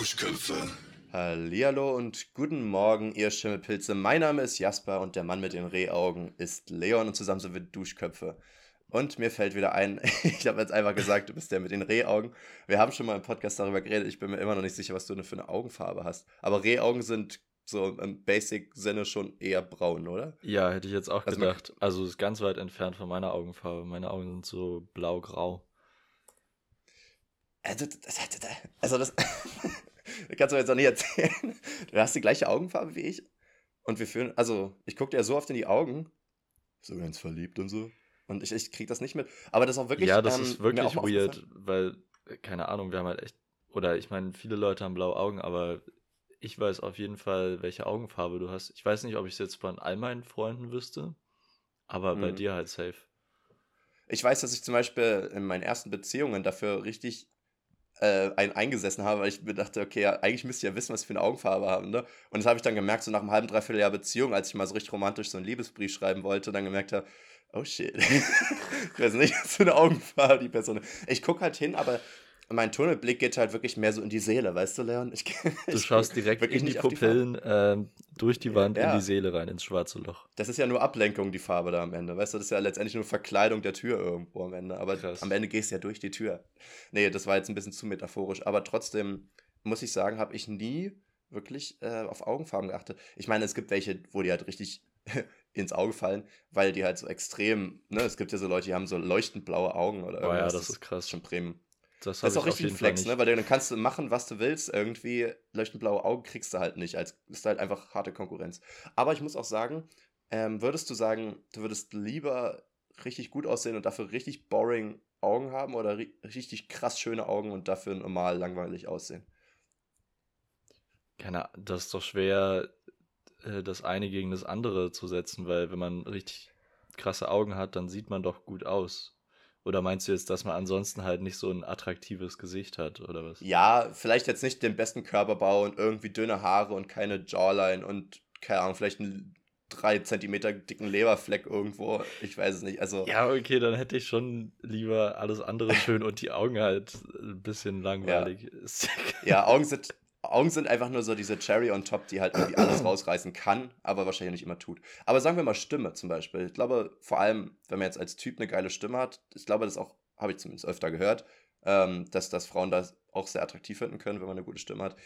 Duschköpfe. Hallihallo und guten Morgen, ihr Schimmelpilze. Mein Name ist Jasper und der Mann mit den Rehaugen ist Leon und zusammen sind wir Duschköpfe. Und mir fällt wieder ein, ich habe jetzt einfach gesagt, du bist der mit den Rehaugen. Wir haben schon mal im Podcast darüber geredet, ich bin mir immer noch nicht sicher, was du für eine Augenfarbe hast. Aber Rehaugen sind so im Basic-Sinne schon eher braun, oder? Ja, hätte ich jetzt auch Also gedacht. Also ist ganz weit entfernt von meiner Augenfarbe. Meine Augen sind so blau-grau. Also das, also das kannst du mir jetzt auch nicht erzählen. Du hast die gleiche Augenfarbe wie ich. Und wir fühlen, also ich gucke dir so oft in die Augen. So ganz verliebt und so. Und ich, ich krieg das nicht mit. Aber das ist auch wirklich. ja, das ähm, ist wirklich weird, weil, keine Ahnung, wir haben halt echt, oder ich meine, viele Leute haben blaue Augen, aber ich weiß auf jeden Fall, welche Augenfarbe du hast. Ich weiß nicht, ob ich es jetzt von all meinen Freunden wüsste, aber bei Mhm. dir halt safe. Ich weiß, dass ich zum Beispiel in meinen ersten Beziehungen dafür richtig äh, einen eingesessen habe, weil ich mir dachte, okay, ja, eigentlich müsst ihr ja wissen, was ich für eine Augenfarbe habe. Ne? Und das habe ich dann gemerkt, so nach einem halben, dreiviertel Jahr Beziehung, als ich mal so richtig romantisch so einen Liebesbrief schreiben wollte, dann gemerkt habe, oh shit, ich weiß nicht, was für eine Augenfarbe die Person. Ich gucke halt hin, aber mein Tunnelblick geht halt wirklich mehr so in die Seele, weißt du, Leon? Ich, Du schaust direkt wirklich in die. Pupillen, ähm, durch die Wand in Ja. die Seele rein, ins schwarze Loch. Das ist ja nur Ablenkung, die Farbe da am Ende. Weißt du, das ist ja letztendlich nur Verkleidung der Tür irgendwo am Ende. Aber Krass. am Ende gehst du ja durch die Tür. Nee, das war jetzt ein bisschen zu metaphorisch. Aber trotzdem, muss ich sagen, habe ich nie wirklich äh, auf Augenfarben geachtet. Ich meine, es gibt welche, wo die halt richtig ins Auge fallen, weil die halt so extrem, ne, es gibt ja so Leute, die haben so leuchtend blaue Augen oder Oh ja, irgendwas. das ist krass. schon Premium. Das, Das ist auch richtig ein Flex, ne? Weil dann kannst du machen, was du willst. Irgendwie leuchtend blaue Augen kriegst du halt nicht. Als ist halt einfach harte Konkurrenz. Aber ich muss auch sagen, ähm, würdest du sagen, du würdest lieber richtig gut aussehen und dafür richtig boring Augen haben oder ri richtig krass schöne Augen und dafür normal langweilig aussehen? Keine Ahnung, das ist doch schwer, äh, das eine gegen das andere zu setzen, weil wenn man richtig krasse Augen hat, dann sieht man doch gut aus. Oder meinst du jetzt, dass man ansonsten halt nicht so ein attraktives Gesicht hat, oder was? Ja, vielleicht jetzt nicht den besten Körperbau und irgendwie dünne Haare und keine Jawline und keine Ahnung, vielleicht einen drei Zentimeter dicken Leberfleck irgendwo. Ich weiß es nicht. Also. Ja, okay, dann hätte ich schon lieber alles andere schön und die Augen halt ein bisschen langweilig. Ist- Ja, Augen sind, Augen sind einfach nur so diese Cherry on top, die halt irgendwie alles rausreißen kann, aber wahrscheinlich nicht immer tut. Aber sagen wir mal Stimme zum Beispiel. Ich glaube, vor allem, wenn man jetzt als Typ eine geile Stimme hat, ich glaube, das auch, habe ich zumindest öfter gehört, ähm, dass, dass Frauen das auch sehr attraktiv finden können, wenn man eine gute Stimme hat.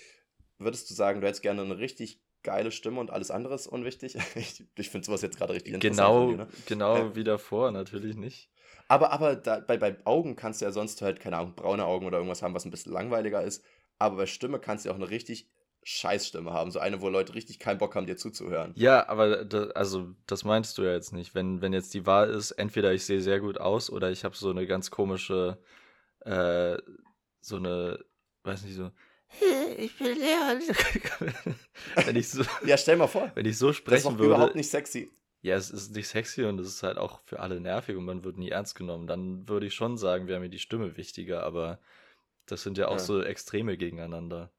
Würdest du sagen, du hättest gerne eine richtig geile Stimme und alles andere ist unwichtig? Ich, ich finde sowas jetzt gerade richtig interessant. genau, dir, ne? genau Ähm, wie davor, natürlich nicht. Aber, aber da, bei, bei Augen kannst du ja sonst halt, keine Ahnung, braune Augen oder irgendwas haben, was ein bisschen langweiliger ist. Aber bei Stimme kannst du ja auch eine richtig Scheißstimme haben. So eine, wo Leute richtig keinen Bock haben, dir zuzuhören. Ja, aber da, also das meinst du ja jetzt nicht. Wenn, wenn jetzt die Wahl ist, entweder ich sehe sehr gut aus oder ich habe so eine ganz komische, äh, so eine, weiß nicht so, ich bin Leon. wenn ich so, Ja, stell mal vor. wenn ich so Das ist sprechen würde, überhaupt nicht sexy. ja, es ist nicht sexy und es ist halt auch für alle nervig und man wird nie ernst genommen. Dann würde ich schon sagen, wäre mir die Stimme wichtiger, aber das sind ja auch Ja. so Extreme gegeneinander.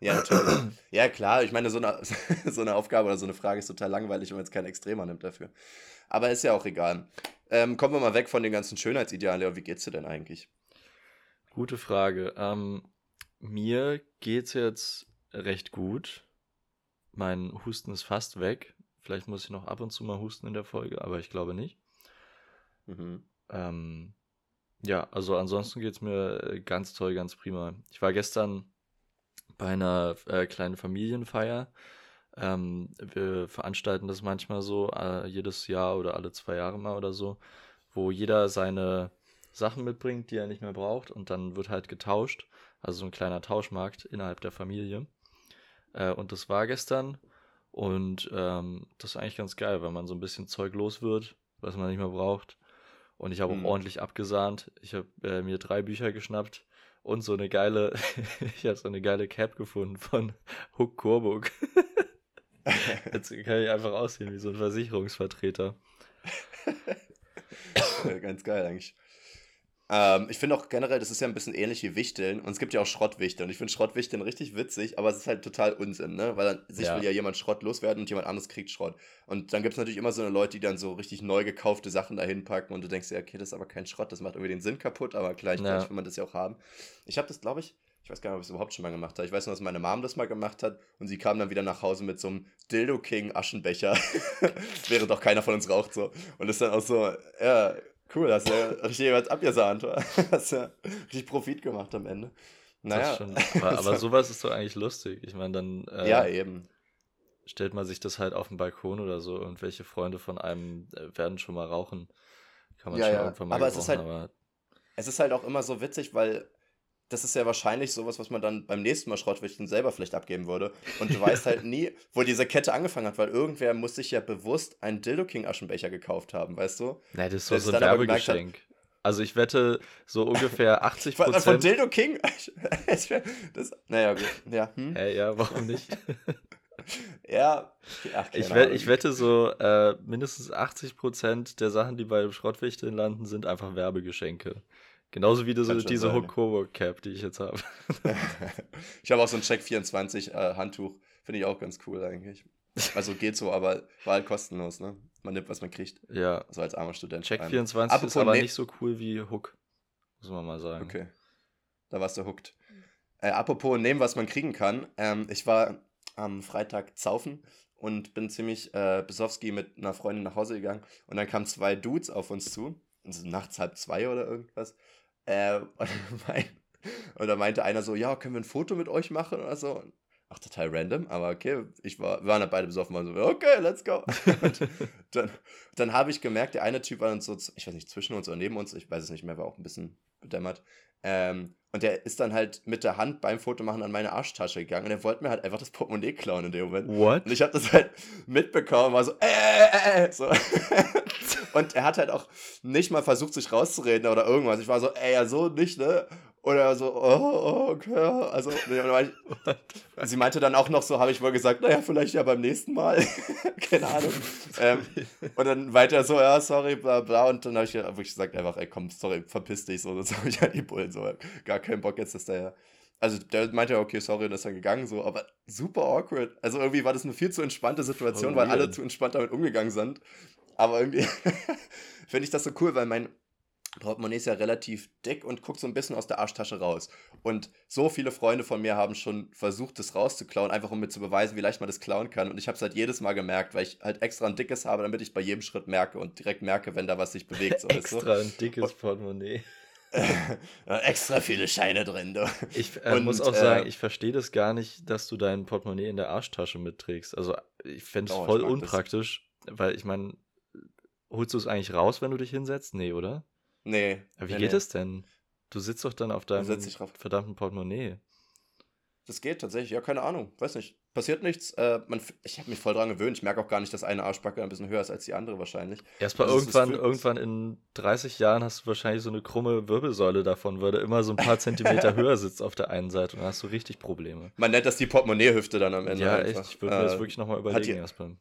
Ja, natürlich. ja, klar. Ich meine, so eine, so eine Aufgabe oder so eine Frage ist total langweilig, wenn man jetzt keinen Extremer nimmt dafür. Aber ist ja auch egal. Ähm, kommen wir mal weg von den ganzen Schönheitsidealen, Leo. Wie geht's dir denn eigentlich? Gute Frage. Ähm, mir geht's jetzt recht gut. Mein Husten ist fast weg. Vielleicht muss ich noch ab und zu mal husten in der Folge, aber ich glaube nicht. Mhm. Ähm, ja, also ansonsten geht's mir äh, ganz toll, ganz prima. Ich war gestern bei einer äh, kleinen Familienfeier. Ähm, wir veranstalten das manchmal so, äh, jedes Jahr oder alle zwei Jahre mal oder so, wo jeder seine Sachen mitbringt, die er nicht mehr braucht und dann wird halt getauscht. Also so ein kleiner Tauschmarkt innerhalb der Familie. Äh, und das war gestern und ähm, das ist eigentlich ganz geil, weil man so ein bisschen Zeug los wird, was man nicht mehr braucht. Und ich habe Mhm. auch ordentlich abgesahnt. Ich habe äh, mir drei Bücher geschnappt und so eine geile, ich habe so eine geile Cap gefunden von Huck Coburg. Jetzt kann ich einfach aussehen wie so ein Versicherungsvertreter. Ganz geil eigentlich. Ähm, ich finde auch generell, das ist ja ein bisschen ähnlich wie Wichteln. Und es gibt ja auch Schrottwichteln. Und ich finde Schrottwichteln richtig witzig, aber es ist halt total Unsinn, ne? Weil dann sich Ja. will ja jemand Schrott loswerden und jemand anderes kriegt Schrott. Und dann gibt es natürlich immer so eine Leute, die dann so richtig neu gekaufte Sachen dahin packen und du denkst dir, okay, das ist aber kein Schrott, das macht irgendwie den Sinn kaputt, aber gleichzeitig Ja. will man das ja auch haben. Ich habe das, glaube ich, ich weiß gar nicht, ob ich es überhaupt schon mal gemacht habe. Ich weiß nur, dass meine Mom das mal gemacht hat und sie kam dann wieder nach Hause mit so einem Dildo King Aschenbecher. Wäre doch keiner von uns raucht so. Und ist dann auch so, ja, cool, hast ja richtig was abgesahnt, oder? Hast ja richtig Profit gemacht am Ende. Naja. Aber, aber, sowas ist doch eigentlich lustig. Ich meine, dann. Äh, ja, eben. Stellt man sich das halt auf dem Balkon oder so und welche Freunde von einem äh, werden schon mal rauchen. Kann man ja, schon ja. irgendwann mal aber es ist halt, aber es ist halt auch immer so witzig, weil das ist ja wahrscheinlich sowas, was man dann beim nächsten Mal Schrottwichteln selber vielleicht abgeben würde. Und du weißt halt nie, wo diese Kette angefangen hat, weil irgendwer muss sich ja bewusst einen Dildo King Aschenbecher gekauft haben, weißt du? Nein, das ist so, so ein Werbegeschenk. Also ich wette, so ungefähr 80 Prozent. Von Dildo King? das, naja, gut. Ja, hm? hey, ja, warum nicht? ja, ach, ich, wette, ich, wette so, äh, mindestens 80 Prozent der Sachen, die bei Schrottwichteln landen, sind einfach Werbegeschenke. Genauso wie diese, diese Hook Coburg Cap, die ich jetzt habe. ich habe auch so ein Check 24 äh, Handtuch. Finde ich auch ganz cool eigentlich. Also geht so, aber war halt kostenlos, ne? Man nimmt, was man kriegt. Ja. So als armer Student. Check 24 Apropos ist aber nicht so cool wie Hook. Muss man mal sagen. Okay. Da warst du hooked. Äh, apropos nehmen, was man kriegen kann. Ähm, ich war am Freitag zaufen und bin ziemlich äh, besowski mit einer Freundin nach Hause gegangen. Und dann kamen zwei Dudes auf uns zu. Also nachts halb zwei oder irgendwas. Äh, und, mein, und da meinte einer so, ja, können wir ein Foto mit euch machen oder so? Ach, total random, aber okay, ich war, wir waren dann beide besoffen, waren so, okay, let's go. und dann, dann habe ich gemerkt, der eine Typ war dann so, ich weiß nicht, zwischen uns oder neben uns, ich weiß es nicht mehr, war auch ein bisschen bedämmert. Ähm, und der ist dann halt mit der Hand beim Fotomachen an meine Arschtasche gegangen und er wollte mir halt einfach das Portemonnaie klauen in dem Moment. What? Und ich habe das halt mitbekommen, war so, äh, äh, äh, so. und er hat halt auch nicht mal versucht, sich rauszureden oder irgendwas. Ich war so, ey, ja, so nicht, ne? Oder so, oh, okay. Also, sie meinte dann auch noch so, habe ich wohl gesagt, naja, vielleicht ja beim nächsten Mal. Keine Ahnung. ähm, und dann weiter so, ja, sorry, bla bla. Und dann habe ich wirklich gesagt, einfach, ey, komm, sorry, verpiss dich. So, das habe ich halt die Bullen so. Gar keinen Bock jetzt, dass der. Also der meinte ja, okay, sorry, und ist dann gegangen, so, aber super awkward. Also irgendwie war das eine viel zu entspannte Situation, oh, weil alle zu entspannt damit umgegangen sind. Aber irgendwie finde ich das so cool, weil mein Portemonnaie ist ja relativ dick und guckt so ein bisschen aus der Arschtasche raus. Und so viele Freunde von mir haben schon versucht, das rauszuklauen, einfach um mir zu beweisen, wie leicht man das klauen kann. Und ich habe es halt jedes Mal gemerkt, weil ich halt extra ein dickes habe, damit ich bei jedem Schritt merke und direkt merke, wenn da was sich bewegt. So, extra ein dickes Portemonnaie. extra viele Scheine drin. Du. Ich äh, und, muss auch äh, sagen, ich verstehe das gar nicht, dass du dein Portemonnaie in der Arschtasche mitträgst. Also ich fände es oh, voll unpraktisch, das. weil ich meine, holst du es eigentlich raus, wenn du dich hinsetzt? Nee, oder? Nee. Aber wie nee, geht es denn? Du sitzt doch dann auf deinem verdammten Portemonnaie. Das geht tatsächlich, ja, keine Ahnung, weiß nicht. Passiert nichts. Äh, man, ich habe mich voll dran gewöhnt. Ich merke auch gar nicht, dass eine Arschbacke ein bisschen höher ist als die andere wahrscheinlich. Erstmal also irgendwann, irgendwann in 30 Jahren hast du wahrscheinlich so eine krumme Wirbelsäule davon, weil du immer so ein paar Zentimeter höher sitzt auf der einen Seite und dann hast du richtig Probleme. Man nennt das die Portemonnaie-Hüfte dann am Ende. Ja, einfach. echt. Ich würde mir das äh, wirklich nochmal überlegen erstmal.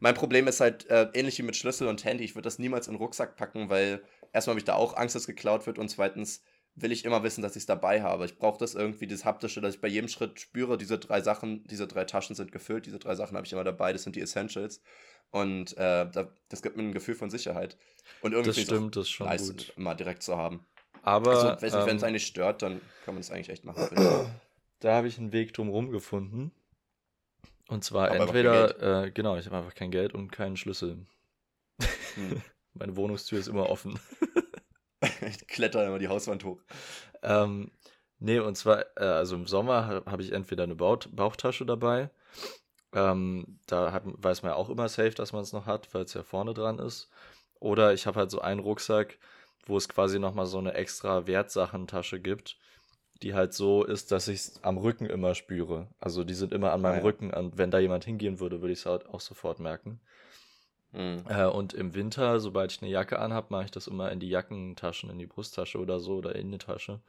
Mein Problem ist halt äh, ähnlich wie mit Schlüssel und Handy. Ich würde das niemals in den Rucksack packen, weil erstmal habe ich da auch Angst, dass geklaut wird und zweitens will ich immer wissen, dass ich es dabei habe. Ich brauche das irgendwie, das haptische, dass ich bei jedem Schritt spüre, diese drei Sachen, diese drei Taschen sind gefüllt, diese drei Sachen habe ich immer dabei, das sind die Essentials. Und äh, das gibt mir ein Gefühl von Sicherheit. Und irgendwie das stimmt, das ist schon nice, gut. mal direkt zu haben. Aber also, ähm, wenn es eigentlich stört, dann kann man es eigentlich echt machen. Da habe ich einen Weg drumherum gefunden. Und zwar Aber entweder, äh, genau, ich habe einfach kein Geld und keinen Schlüssel. Hm. Meine Wohnungstür ist immer offen. ich kletter immer die Hauswand hoch. Ähm, nee, und zwar, äh, also im Sommer habe hab ich entweder eine Bauch Bauchtasche dabei. Ähm, da hat, weiß man ja auch immer safe, dass man es noch hat, weil es ja vorne dran ist. Oder ich habe halt so einen Rucksack, wo es quasi nochmal so eine extra Wertsachentasche gibt die halt so ist, dass ich es am Rücken immer spüre. Also die sind immer an meinem ah, ja. Rücken und wenn da jemand hingehen würde, würde ich es halt auch sofort merken. Mhm. Äh, und im Winter, sobald ich eine Jacke anhabe, mache ich das immer in die Jackentaschen, in die Brusttasche oder so oder in die Tasche.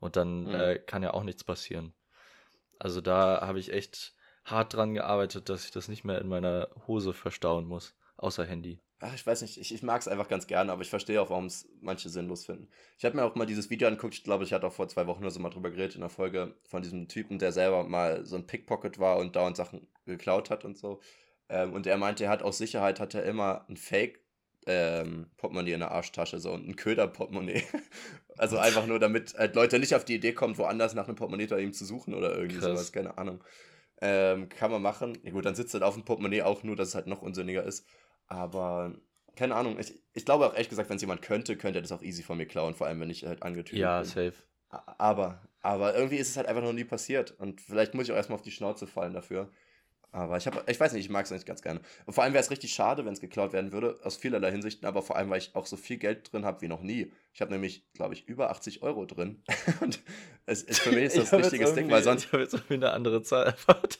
Und dann mhm. äh, kann ja auch nichts passieren. Also da habe ich echt hart dran gearbeitet, dass ich das nicht mehr in meiner Hose verstauen muss, außer Handy ach, ich weiß nicht, ich, ich mag es einfach ganz gerne, aber ich verstehe auch, warum es manche sinnlos finden. Ich habe mir auch mal dieses Video angeguckt, ich glaube, ich hatte auch vor zwei Wochen oder so mal drüber geredet in der Folge von diesem Typen, der selber mal so ein Pickpocket war und dauernd Sachen geklaut hat und so. Ähm, und er meinte, er hat aus Sicherheit, hat er immer ein Fake ähm, Portemonnaie in der Arschtasche, so und ein Köder-Portemonnaie. also einfach nur, damit halt Leute nicht auf die Idee kommen, woanders nach einem Portemonnaie bei ihm zu suchen oder irgendwie Krass. sowas, keine Ahnung. Ähm, kann man machen. Ja gut, dann sitzt halt auf dem Portemonnaie auch nur, dass es halt noch unsinniger ist. Aber keine Ahnung, ich, ich glaube auch ehrlich gesagt, wenn es jemand könnte, könnte er das auch easy von mir klauen, vor allem wenn ich halt angetütet ja, bin. Ja, safe. Aber, aber irgendwie ist es halt einfach noch nie passiert. Und vielleicht muss ich auch erstmal auf die Schnauze fallen dafür. Aber ich habe, ich weiß nicht, ich mag es eigentlich ganz gerne. Und vor allem wäre es richtig schade, wenn es geklaut werden würde, aus vielerlei Hinsichten, aber vor allem, weil ich auch so viel Geld drin habe wie noch nie. Ich habe nämlich, glaube ich, über 80 Euro drin. Und es ist für mich ist das ein wichtiges Ding, weil sonst. Ich habe jetzt irgendwie eine andere Zahl erwartet.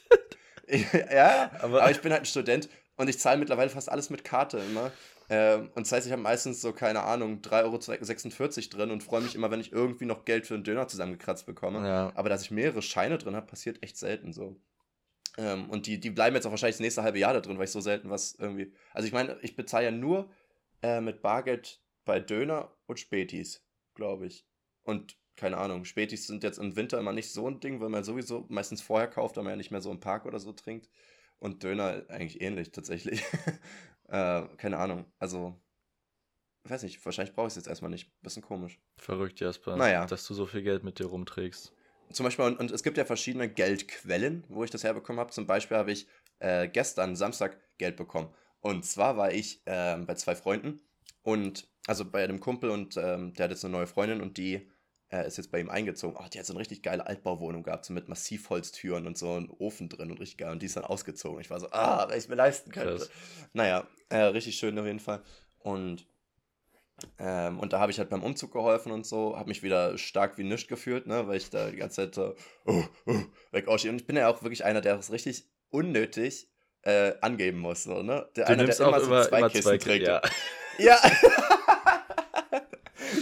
ja, aber, aber ich bin halt ein Student und ich zahle mittlerweile fast alles mit Karte immer. Ähm, und das heißt, ich habe meistens so, keine Ahnung, 3,46 Euro drin und freue mich immer, wenn ich irgendwie noch Geld für einen Döner zusammengekratzt bekomme. Ja. Aber dass ich mehrere Scheine drin habe, passiert echt selten so. Ähm, und die, die bleiben jetzt auch wahrscheinlich das nächste halbe Jahr da drin, weil ich so selten was irgendwie. Also ich meine, ich bezahle ja nur äh, mit Bargeld bei Döner und Spätis, glaube ich. Und keine Ahnung, Spätis sind jetzt im Winter immer nicht so ein Ding, weil man sowieso meistens vorher kauft, weil man ja nicht mehr so im Park oder so trinkt. Und Döner eigentlich ähnlich tatsächlich. äh, keine Ahnung. Also, weiß nicht, wahrscheinlich brauche ich es jetzt erstmal nicht. Bisschen komisch. Verrückt, Jasper, naja. dass du so viel Geld mit dir rumträgst. Zum Beispiel, und, und es gibt ja verschiedene Geldquellen, wo ich das herbekommen habe. Zum Beispiel habe ich äh, gestern Samstag Geld bekommen. Und zwar war ich äh, bei zwei Freunden und also bei einem Kumpel und ähm, der hat jetzt eine neue Freundin und die äh, ist jetzt bei ihm eingezogen. Oh, die hat so eine richtig geile Altbauwohnung gehabt, so mit Massivholztüren und so einem Ofen drin und richtig geil. Und die ist dann ausgezogen. Ich war so, ah, wenn ich es mir leisten könnte. Krass. Naja, äh, richtig schön auf jeden Fall. Und, ähm, und da habe ich halt beim Umzug geholfen und so, habe mich wieder stark wie nichts gefühlt, ne, weil ich da die ganze Zeit so, oh, oh, weg. Und ich bin ja auch wirklich einer, der es richtig unnötig äh, angeben muss. So, ne? Der du einer, der immer, immer so zwei immer Kisten zwei, trägt. Ja. ja.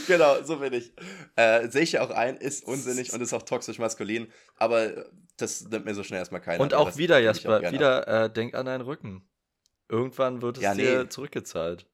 genau, so bin ich. Äh, Sehe ich ja auch ein, ist unsinnig und ist auch toxisch maskulin, aber das nimmt mir so schnell erstmal keiner. Und auch wieder, Jasper, auch wieder, äh, denk an deinen Rücken. Irgendwann wird es ja, nee. dir zurückgezahlt.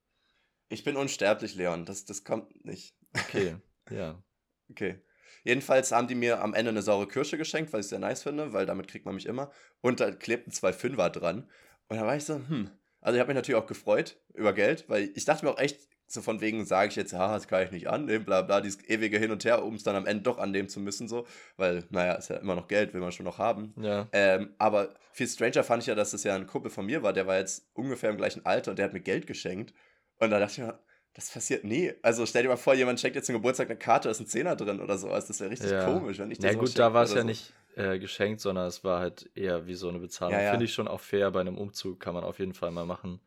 Ich bin unsterblich, Leon. Das, das kommt nicht. Okay, ja. Okay. Jedenfalls haben die mir am Ende eine saure Kirsche geschenkt, was ich sehr nice finde, weil damit kriegt man mich immer. Und da klebten zwei Fünfer dran. Und da war ich so, hm. Also ich habe mich natürlich auch gefreut über Geld, weil ich dachte mir auch echt, so von wegen sage ich jetzt, ja, das kann ich nicht annehmen, bla bla, dieses ewige Hin und Her, um es dann am Ende doch annehmen zu müssen, so, weil, naja, ist ja immer noch Geld, will man schon noch haben. Ja. Ähm, aber viel stranger fand ich ja, dass es ja ein Kumpel von mir war, der war jetzt ungefähr im gleichen Alter und der hat mir Geld geschenkt. Und da dachte ich mir, das passiert nie. Also stell dir mal vor, jemand schenkt jetzt zum Geburtstag eine Karte, da ist ein Zehner drin oder sowas. Das wäre richtig ja. komisch, wenn ich das Ja gut, da war es ja so. nicht äh, geschenkt, sondern es war halt eher wie so eine Bezahlung. Ja, ja. Finde ich schon auch fair, bei einem Umzug kann man auf jeden Fall mal machen.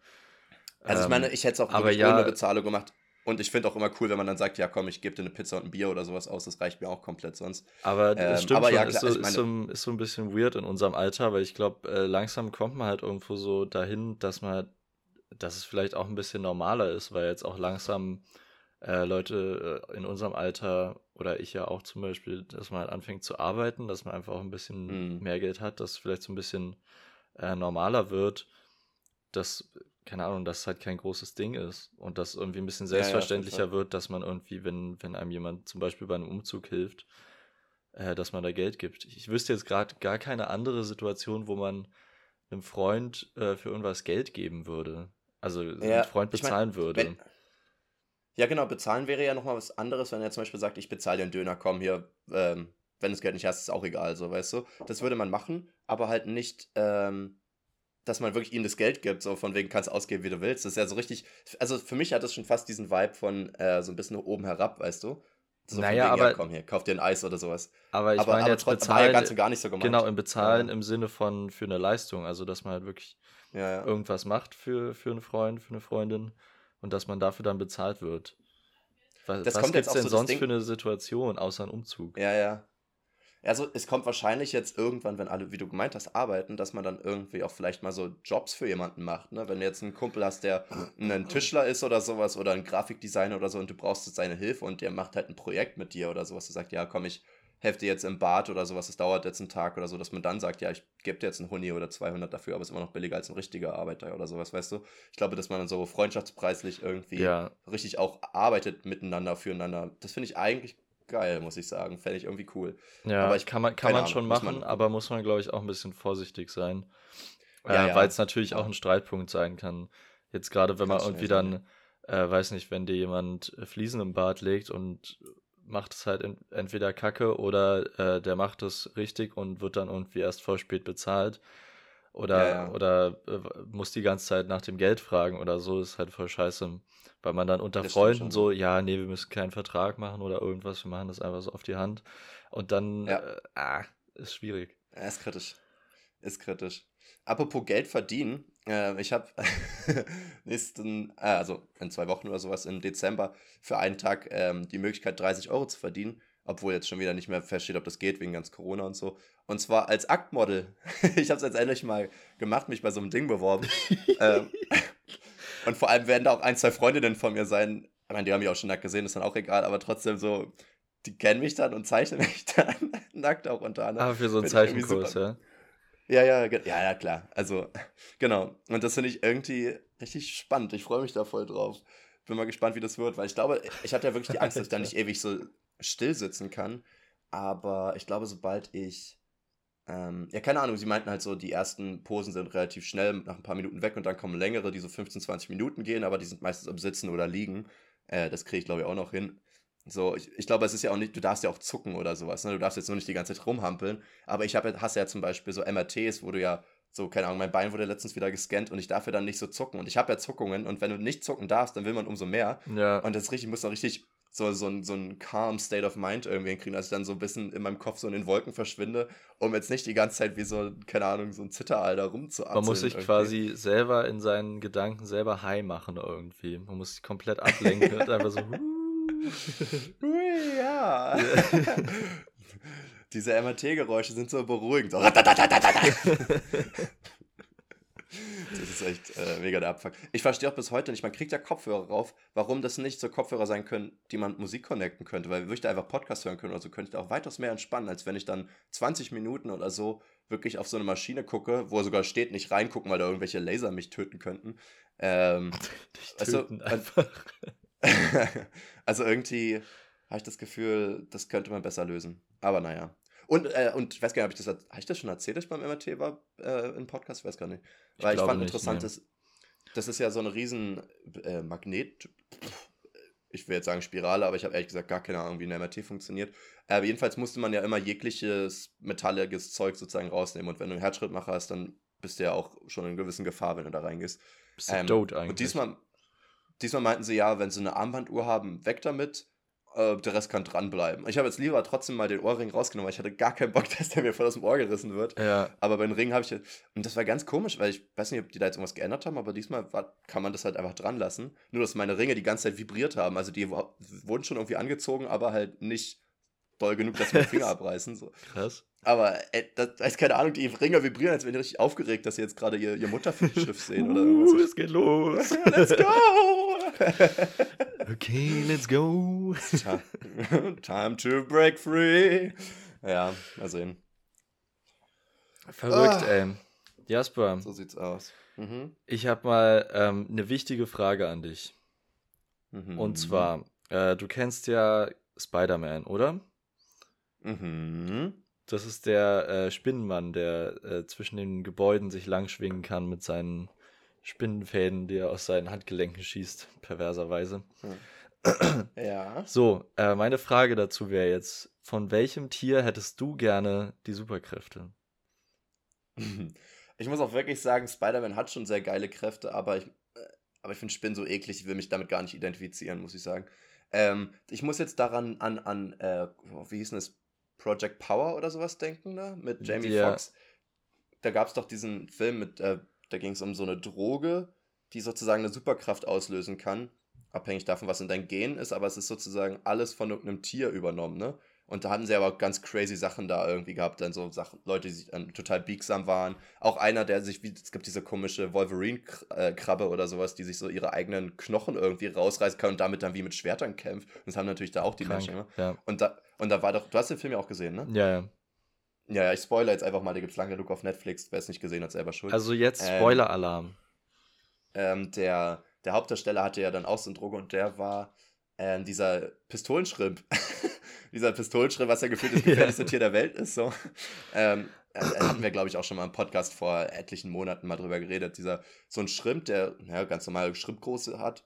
Also ich meine, ähm, ich hätte es auch aber ja, ohne Bezahlung gemacht. Und ich finde auch immer cool, wenn man dann sagt, ja komm, ich gebe dir eine Pizza und ein Bier oder sowas aus, das reicht mir auch komplett sonst. Aber das ähm, stimmt aber schon, ja, klar, ist, so, meine, ist, so, ist, so, ein bisschen weird in unserem Alter, weil ich glaube, äh, langsam kommt man halt irgendwo so dahin, dass man, dass es vielleicht auch ein bisschen normaler ist, weil jetzt auch langsam äh, Leute äh, in unserem Alter oder ich ja auch zum Beispiel, dass man halt anfängt zu arbeiten, dass man einfach auch ein bisschen mhm. mehr Geld hat, dass es vielleicht so ein bisschen äh, normaler wird. Das keine Ahnung, dass es halt kein großes Ding ist und dass irgendwie ein bisschen selbstverständlicher ja, ja, wird, dass man irgendwie, wenn, wenn einem jemand zum Beispiel bei einem Umzug hilft, äh, dass man da Geld gibt. Ich wüsste jetzt gerade gar keine andere Situation, wo man einem Freund äh, für irgendwas Geld geben würde. Also ja, einen Freund bezahlen ich mein, würde. Wenn, ja, genau, bezahlen wäre ja nochmal was anderes, wenn er zum Beispiel sagt, ich bezahle dir einen Döner, komm hier, ähm, wenn du das Geld nicht hast, ist auch egal, so, weißt du. Das würde man machen, aber halt nicht, ähm, dass man wirklich ihm das Geld gibt, so von wegen kannst ausgeben, wie du willst. Das ist ja so richtig, also für mich hat das schon fast diesen Vibe von äh, so ein bisschen oben herab, weißt du? So naja, wegen, aber ja, komm hier, kauf dir ein Eis oder sowas. Aber ich aber, meine aber jetzt bezahlen, ja ganz gar nicht so gemeint. Genau, im Bezahlen ja. im Sinne von für eine Leistung, also dass man halt wirklich ja, irgendwas macht für, für einen Freund, für eine Freundin und dass man dafür dann bezahlt wird. Was, das was kommt gibt's denn so sonst für eine Situation außer ein Umzug? Ja, ja. Also es kommt wahrscheinlich jetzt irgendwann, wenn alle, wie du gemeint hast, arbeiten, dass man dann irgendwie auch vielleicht mal so Jobs für jemanden macht. Ne? Wenn du jetzt einen Kumpel hast, der ein Tischler ist oder sowas oder ein Grafikdesigner oder so und du brauchst jetzt seine Hilfe und der macht halt ein Projekt mit dir oder sowas. Du sagst, ja komm, ich dir jetzt im Bad oder sowas, das dauert jetzt einen Tag oder so, dass man dann sagt, ja, ich gebe dir jetzt einen Huni oder 200 dafür, aber es ist immer noch billiger als ein richtiger Arbeiter oder sowas, weißt du? Ich glaube, dass man dann so freundschaftspreislich irgendwie ja. richtig auch arbeitet miteinander, füreinander. Das finde ich eigentlich geil, muss ich sagen. Fände ich irgendwie cool. Ja, aber ich, kann man, kann man Ahnung, schon machen, man, aber muss man, glaube ich, auch ein bisschen vorsichtig sein. Ja, äh, ja. Weil es natürlich auch ein Streitpunkt sein kann. Jetzt gerade, wenn man irgendwie dann äh, weiß nicht, wenn dir jemand Fliesen im Bad legt und macht es halt entweder kacke oder äh, der macht es richtig und wird dann irgendwie erst voll spät bezahlt. Oder, ja, ja. oder äh, muss die ganze Zeit nach dem Geld fragen oder so, ist halt voll scheiße. Weil man dann unter das Freunden so, ja, nee, wir müssen keinen Vertrag machen oder irgendwas, wir machen das einfach so auf die Hand. Und dann, ja. äh, ah, ist schwierig. Ja, ist kritisch. Ist kritisch. Apropos Geld verdienen, äh, ich habe nächsten, äh, also in zwei Wochen oder sowas im Dezember für einen Tag ähm, die Möglichkeit, 30 Euro zu verdienen, obwohl jetzt schon wieder nicht mehr feststeht, ob das geht, wegen ganz Corona und so. Und zwar als Aktmodel. ich habe es jetzt endlich mal gemacht, mich bei so einem Ding beworben. ähm, und vor allem werden da auch ein, zwei Freundinnen von mir sein. Ich meine, die haben mich auch schon nackt gesehen, ist dann auch egal, aber trotzdem so, die kennen mich dann und zeichnen mich dann nackt auch unter anderem. Ah, für so einen Zeichenkurs, ja. Ja, ja, ja, ja, klar. Also, genau. Und das finde ich irgendwie richtig spannend. Ich freue mich da voll drauf. Bin mal gespannt, wie das wird, weil ich glaube, ich hatte ja wirklich die Angst, dass ich da nicht ewig so still sitzen kann. Aber ich glaube, sobald ich. Ähm, ja, keine Ahnung, sie meinten halt so, die ersten Posen sind relativ schnell, nach ein paar Minuten weg und dann kommen längere, die so 15, 20 Minuten gehen, aber die sind meistens am Sitzen oder Liegen. Äh, das kriege ich, glaube ich, auch noch hin. So, ich, ich glaube, es ist ja auch nicht, du darfst ja auch zucken oder sowas, ne? Du darfst jetzt nur nicht die ganze Zeit rumhampeln. Aber ich habe hast ja zum Beispiel so MRTs, wo du ja so, keine Ahnung, mein Bein wurde letztens wieder gescannt und ich darf ja dann nicht so zucken. Und ich habe ja Zuckungen und wenn du nicht zucken darfst, dann will man umso mehr. Ja. Und das ist richtig, muss dann richtig so, so, ein, so ein calm State of Mind irgendwie hinkriegen, dass ich dann so ein bisschen in meinem Kopf so in den Wolken verschwinde, um jetzt nicht die ganze Zeit wie so, keine Ahnung, so ein Zitteral da rumzuatmen. Man muss sich irgendwie. quasi selber in seinen Gedanken selber high machen irgendwie. Man muss sich komplett ablenken und einfach so. Ui, ja. Diese MRT-Geräusche sind so beruhigend. So. Das ist echt äh, mega der Abfuck. Ich verstehe auch bis heute nicht, man kriegt ja Kopfhörer rauf, warum das nicht so Kopfhörer sein können, die man Musik connecten könnte, weil würde ich da einfach Podcast hören können oder so, könnte ich da auch weitaus mehr entspannen, als wenn ich dann 20 Minuten oder so wirklich auf so eine Maschine gucke, wo er sogar steht, nicht reingucken, weil da irgendwelche Laser mich töten könnten. Ähm, Dich töten also, einfach. also irgendwie habe ich das Gefühl, das könnte man besser lösen. Aber naja. Und, äh, und ich weiß gar nicht, habe ich das, habe ich das schon erzählt, dass ich beim MRT war äh, im Podcast? Ich weiß gar nicht. Weil ich, fand nicht, interessant, nee. dass, das ist ja so eine riesen äh, Magnet, ich will jetzt sagen Spirale, aber ich habe ehrlich gesagt gar keine Ahnung, wie ein MRT funktioniert. Aber jedenfalls musste man ja immer jegliches metalliges Zeug sozusagen rausnehmen. Und wenn du einen Herzschrittmacher hast, dann bist du ja auch schon in gewissen Gefahr, wenn du da reingehst. Bist du ähm, tot eigentlich. Und diesmal, Diesmal meinten sie ja, wenn sie eine Armbanduhr haben, weg damit. Äh, der Rest kann dranbleiben. Ich habe jetzt lieber trotzdem mal den Ohrring rausgenommen, weil ich hatte gar keinen Bock, dass der mir voll aus dem Ohr gerissen wird. Ja. Aber beim Ring habe ich. Und das war ganz komisch, weil ich weiß nicht, ob die da jetzt irgendwas geändert haben, aber diesmal war, kann man das halt einfach dran lassen. Nur, dass meine Ringe die ganze Zeit vibriert haben. Also die wurden schon irgendwie angezogen, aber halt nicht doll genug, dass sie mir Finger abreißen. So. Krass. Aber ey, das, ist keine Ahnung, die Ringer vibrieren, als wären die richtig aufgeregt, dass sie jetzt gerade ihr, ihr Mutterschiff sehen oder irgendwas. Uh, es geht los. let's go. okay, let's go. Time to break free. Ja, mal sehen. Verrückt, ah. ey. Jasper. So sieht's aus. Mhm. Ich habe mal ähm, eine wichtige Frage an dich. Mhm. Und zwar, äh, du kennst ja Spider-Man, oder? Mhm. Das ist der äh, Spinnenmann, der äh, zwischen den Gebäuden sich langschwingen kann mit seinen Spinnenfäden, die er aus seinen Handgelenken schießt, perverserweise. Hm. Ja. So, äh, meine Frage dazu wäre jetzt: Von welchem Tier hättest du gerne die Superkräfte? Ich muss auch wirklich sagen, Spider-Man hat schon sehr geile Kräfte, aber ich, äh, aber ich finde Spinnen so eklig, ich will mich damit gar nicht identifizieren, muss ich sagen. Ähm, ich muss jetzt daran an, an äh, wie hieß denn das? Project Power oder sowas denken, ne? Mit Jamie ja. Foxx. Da gab es doch diesen Film mit, äh, da ging es um so eine Droge, die sozusagen eine Superkraft auslösen kann. Abhängig davon, was in dein Gen ist, aber es ist sozusagen alles von irgendeinem Tier übernommen, ne? Und da hatten sie aber ganz crazy Sachen da irgendwie gehabt, dann so Sachen, Leute, die dann total biegsam waren. Auch einer, der sich, wie, es gibt diese komische Wolverine-Krabbe oder sowas, die sich so ihre eigenen Knochen irgendwie rausreißen kann und damit dann wie mit Schwertern kämpft. Und das haben natürlich da auch die Krank, Menschen. Ne? Ja. Und, da, und da war doch, du hast den Film ja auch gesehen, ne? Ja, ja. Ja, ja, ich spoilere jetzt einfach mal, der gibt es lange genug auf Netflix. Wer es nicht gesehen hat, selber schuld. Also jetzt ähm, Spoiler-Alarm. Ähm, ähm, der, der Hauptdarsteller hatte ja dann auch so eine Droge und der war ähm, dieser Pistolenschrimp. dieser Pistolenschritt, was ja gefühlt das gefährlichste. Tier der Welt ist. So. Ähm, äh, hatten wir, glaube ich, auch schon mal im Podcast vor etlichen Monaten mal drüber geredet. Dieser, so ein Schrimp, der ja, ganz normale Schrimpgröße hat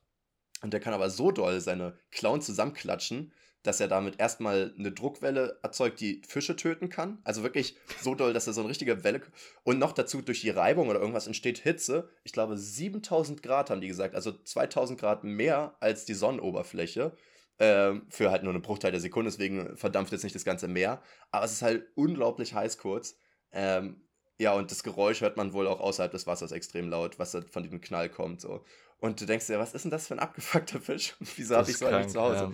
Und der kann aber so doll seine Klauen zusammenklatschen, dass er damit erstmal eine Druckwelle erzeugt, die Fische töten kann. Also wirklich so doll, dass er so eine richtige Welle. Und noch dazu durch die Reibung oder irgendwas entsteht Hitze. Ich glaube, 7000 Grad haben die gesagt. Also 2000 Grad mehr als die Sonnenoberfläche. Ähm, für halt nur einen Bruchteil der Sekunde. Deswegen verdampft jetzt nicht das ganze Meer. Aber es ist halt unglaublich heiß kurz. Ähm, ja, und das Geräusch hört man wohl auch außerhalb des Wassers extrem laut, was von diesem Knall kommt. So. Und du denkst dir, was ist denn das für ein abgefuckter Fisch? Wieso habe ich so einen zu Hause?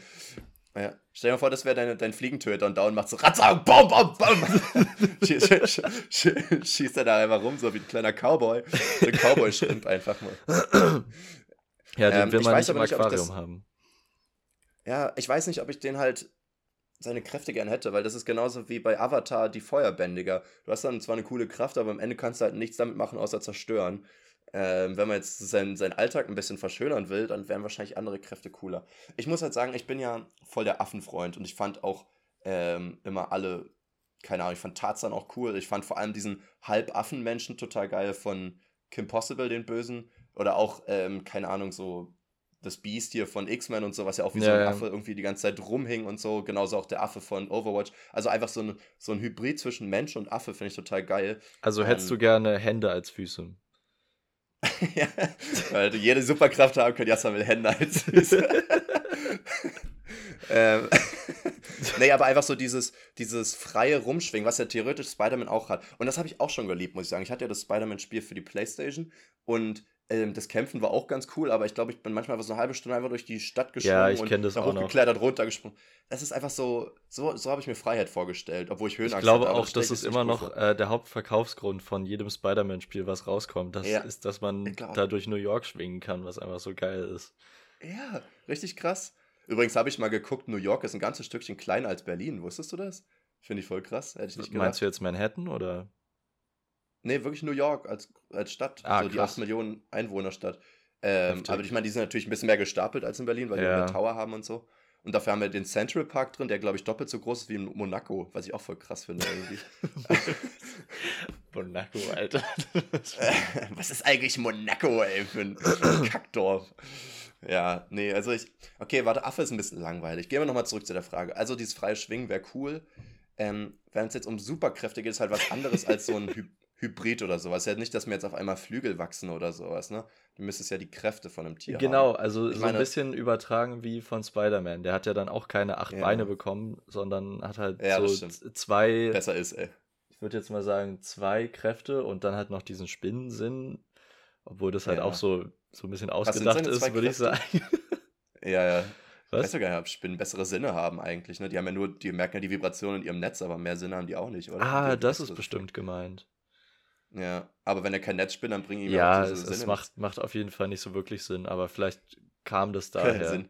Ja. Ja. Stell dir mal vor, das wäre dein, dein Fliegentöter und Down macht so Ratzang, bam, bam, bam. Schießt er da einfach rum, so wie ein kleiner Cowboy. So ein Cowboy-Schrimp einfach mal. Ja, den ähm, will man nicht im Aquarium nicht, das, haben. Ja, ich weiß nicht, ob ich den halt seine Kräfte gern hätte, weil das ist genauso wie bei Avatar die Feuerbändiger. Du hast dann zwar eine coole Kraft, aber am Ende kannst du halt nichts damit machen, außer zerstören. Ähm, wenn man jetzt seinen, seinen Alltag ein bisschen verschönern will, dann wären wahrscheinlich andere Kräfte cooler. Ich muss halt sagen, ich bin ja voll der Affenfreund und ich fand auch ähm, immer alle, keine Ahnung, ich fand Tarzan auch cool. Ich fand vor allem diesen Halbaffenmenschen total geil von Kim Possible, den Bösen. Oder auch, ähm, keine Ahnung, so das Beast hier von X-Men und so, was ja auch wie ja, so ein. Affe irgendwie die ganze Zeit rumhing und so. Genauso auch der Affe von Overwatch. Also einfach so ein, so ein Hybrid zwischen Mensch und Affe finde ich total geil. Also hättest ähm, du gerne Hände als Füße? ja, weil du jede Superkraft haben könnt, Jasper will Hände als ähm, nee, aber einfach so dieses, dieses freie Rumschwingen, was ja theoretisch Spider-Man auch hat. Und das habe ich auch schon geliebt, muss ich sagen. Ich hatte ja das Spider-Man-Spiel für die Playstation und ähm, das Kämpfen war auch ganz cool, aber ich glaube, ich bin manchmal einfach so eine halbe Stunde einfach durch die Stadt gesprungen ja, ich und das auch hochgeklettert, runtergesprungen. Das ist einfach so, so, so habe ich mir Freiheit vorgestellt, obwohl ich Höhenangst Ich glaube hatte, auch, das ist immer noch äh, der Hauptverkaufsgrund von jedem Spider-Man-Spiel, was rauskommt. Das ja, ist, dass man da durch New York schwingen kann, was einfach so geil ist. Ja, richtig krass. Übrigens habe ich mal geguckt, New York ist ein ganzes Stückchen kleiner als Berlin. Wusstest du das? Finde ich voll krass. Hätte ich nicht gedacht. Meinst du jetzt Manhattan oder? Nee, wirklich New York als, als Stadt. Ah, so krass. die 8 Millionen Einwohnerstadt. Ähm, aber ich meine, die sind natürlich ein bisschen mehr gestapelt als in Berlin, weil ja. die eine Tower haben und so. Und dafür haben wir den Central Park drin, der, glaube ich, doppelt so groß ist wie in Monaco, was ich auch voll krass finde irgendwie. Monaco, Alter. was ist eigentlich Monaco, ey, für ein Kackdorf? Ja, nee, also ich. Okay, warte, Affe ist ein bisschen langweilig. Gehen wir nochmal zurück zu der Frage. Also, dieses freie Schwingen wäre cool. Ähm, Wenn es jetzt um Superkräfte geht, ist halt was anderes als so ein Hybrid oder sowas. Ja, nicht, dass mir jetzt auf einmal Flügel wachsen oder sowas, ne? Du müsstest ja die Kräfte von einem Tier genau, haben. Genau, also ich so meine, ein bisschen übertragen wie von Spider-Man. Der hat ja dann auch keine acht ja. Beine bekommen, sondern hat halt ja, so zwei. Besser ist, ey. Ich würde jetzt mal sagen, zwei Kräfte und dann halt noch diesen Spinnensinn. Obwohl das halt ja. auch so, so ein bisschen ausgedacht ist, würde ich sagen. ja, ja. Was? Ich weiß sogar nicht, ob Spinnen bessere Sinne haben eigentlich. Ne? Die haben ja nur, die merken ja die Vibration in ihrem Netz, aber mehr Sinne haben die auch nicht, oder? Ah, das ist bestimmt gemeint. Ja, aber wenn er kein Netz spinnt, dann bringen ihm ja auch diese es, Sinne es macht, macht auf jeden Fall nicht so wirklich Sinn, aber vielleicht kam das daher. Sinn.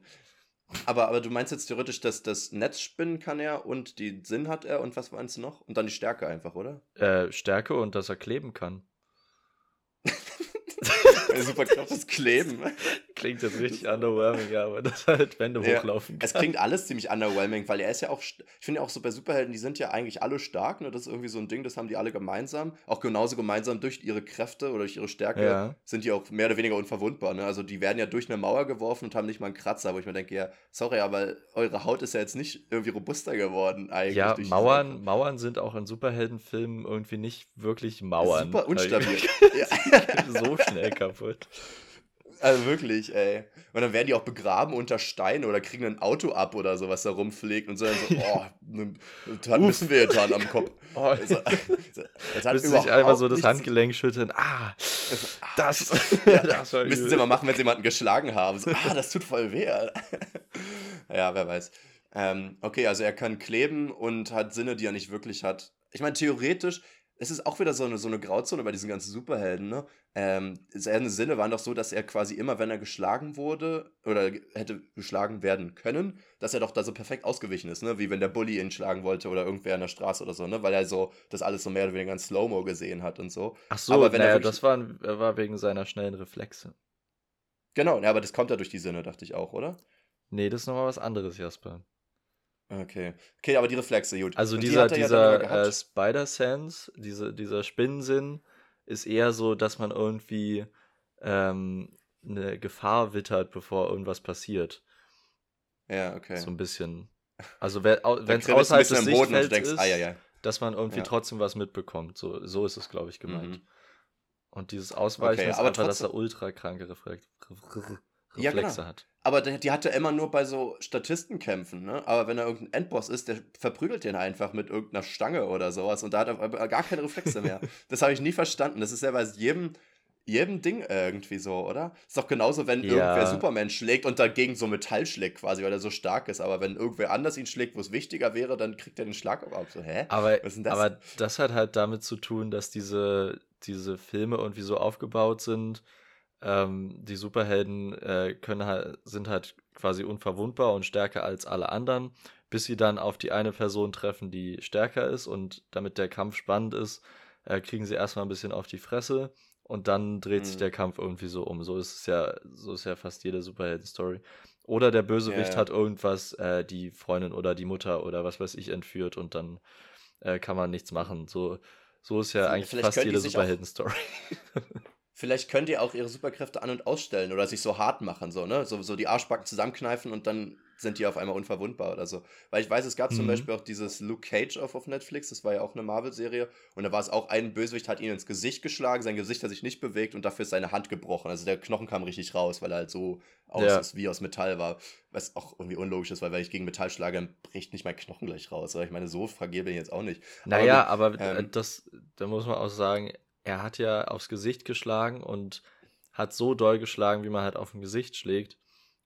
Aber, aber du meinst jetzt theoretisch, dass das Netz spinnen kann er und die Sinn hat er und was meinst du noch? Und dann die Stärke einfach, oder? Äh, Stärke und dass er kleben kann. super krasses Kleben. Klingt jetzt richtig underwhelming, ja, aber das halt Wände ja, hochlaufen kann. Es klingt alles ziemlich underwhelming, weil er ist ja auch, ich finde ja auch so bei Superhelden, die sind ja eigentlich alle stark, ne? Das ist irgendwie so ein Ding, das haben die alle gemeinsam. Auch genauso gemeinsam durch ihre Kräfte oder durch ihre Stärke ja. sind die auch mehr oder weniger unverwundbar, ne? Also die werden ja durch eine Mauer geworfen und haben nicht mal einen Kratzer, wo ich mir denke, ja, sorry, aber eure Haut ist ja jetzt nicht irgendwie robuster geworden eigentlich. Ja, Mauern, Mauern sind auch in Superheldenfilmen irgendwie nicht wirklich Mauern. Super unstabil. so schnell kaputt. Also wirklich, ey. Und dann werden die auch begraben unter Steinen oder kriegen ein Auto ab oder so, was da rumfliegt und so, dann so oh, das müssen wir jetzt an am Kopf. Oh. Also, das hat Müssen sich einfach so das Handgelenk schütteln. Ah, das. ja, das müssen sie mal machen, wenn sie jemanden geschlagen haben. So, ah, das tut voll weh. ja, wer weiß. Ähm, okay, also er kann kleben und hat Sinne, die er nicht wirklich hat. Ich meine, theoretisch es ist auch wieder so eine, so eine Grauzone bei diesen ganzen Superhelden, ne? Ähm, seine Sinne waren doch so, dass er quasi immer, wenn er geschlagen wurde oder hätte geschlagen werden können, dass er doch da so perfekt ausgewichen ist, ne? Wie wenn der Bully ihn schlagen wollte oder irgendwer in der Straße oder so, ne? Weil er so das alles so mehr oder weniger ganz Slow-Mo gesehen hat und so. Ach so, aber wenn naja, das war, war wegen seiner schnellen Reflexe. Genau, ja, aber das kommt ja durch die Sinne, dachte ich auch, oder? Nee, das ist nochmal was anderes, Jasper. Okay. Okay, aber die Reflexe, gut. Also Und dieser, die dieser ja äh, Spider-Sense, diese, dieser Spinnensinn, ist eher so, dass man irgendwie ähm, eine Gefahr wittert, bevor irgendwas passiert. Ja, okay. So ein bisschen. Also wenn es außerhalb des Sichtfelds denkst, ist, ah, ja, ja. dass man irgendwie Ja. trotzdem was mitbekommt. So, so ist es, glaube ich, gemeint. Mhm. Und dieses Ausweichen Okay, ist aber einfach, dass trotzdem- ultra kranke Reflex, Ja, Reflexe genau. hat. Aber die, die hat er immer nur bei so Statistenkämpfen, ne? Aber wenn er irgendein Endboss ist, der verprügelt den einfach mit irgendeiner Stange oder sowas und da hat er gar keine Reflexe mehr. das habe ich nie verstanden. Das ist ja bei jedem, jedem Ding irgendwie so, oder? Ist doch genauso, wenn Ja. irgendwer Superman schlägt und dagegen so Metall schlägt quasi, weil er so stark ist. Aber wenn irgendwer anders ihn schlägt, wo es wichtiger wäre, dann kriegt er den Schlag auch ab. So, hä? Aber, Was ist denn das? aber das hat halt damit zu tun, dass diese, diese Filme irgendwie so aufgebaut sind. Ähm, die Superhelden äh, können halt, sind halt quasi unverwundbar und stärker als alle anderen, bis sie dann auf die eine Person treffen, die stärker ist und damit der Kampf spannend ist, äh, kriegen sie erstmal ein bisschen auf die Fresse und dann dreht sich Mhm. der Kampf irgendwie so um. So ist es ja, so ist ja fast jede Superhelden-Story. Oder der Bösewicht Ja, hat irgendwas, äh, die Freundin oder die Mutter oder was weiß ich entführt und dann äh, kann man nichts machen. So, so ist ja eigentlich vielleicht fast jede sich Superhelden-Story. Vielleicht könnt ihr auch ihre Superkräfte an- und ausstellen oder sich so hart machen, so, ne? So, so die Arschbacken zusammenkneifen und dann sind die auf einmal unverwundbar oder so. Weil ich weiß, es gab zum Mhm. Beispiel auch dieses Luke Cage auf, auf Netflix, das war ja auch eine Marvel-Serie. Und da war es auch ein Bösewicht, hat ihn ins Gesicht geschlagen, sein Gesicht hat sich nicht bewegt und dafür ist seine Hand gebrochen. Also der Knochen kam richtig raus, weil er halt so aus Ja. ist, wie aus Metall war. Was auch irgendwie unlogisch ist, weil wenn ich gegen Metall schlage, dann bricht nicht mein Knochen gleich raus. Oder ich meine, so fragil bin ich jetzt auch nicht. Naja, gut, aber äh, ähm, das, da muss man auch sagen, er hat ja aufs Gesicht geschlagen und hat so doll geschlagen, wie man halt auf dem Gesicht schlägt.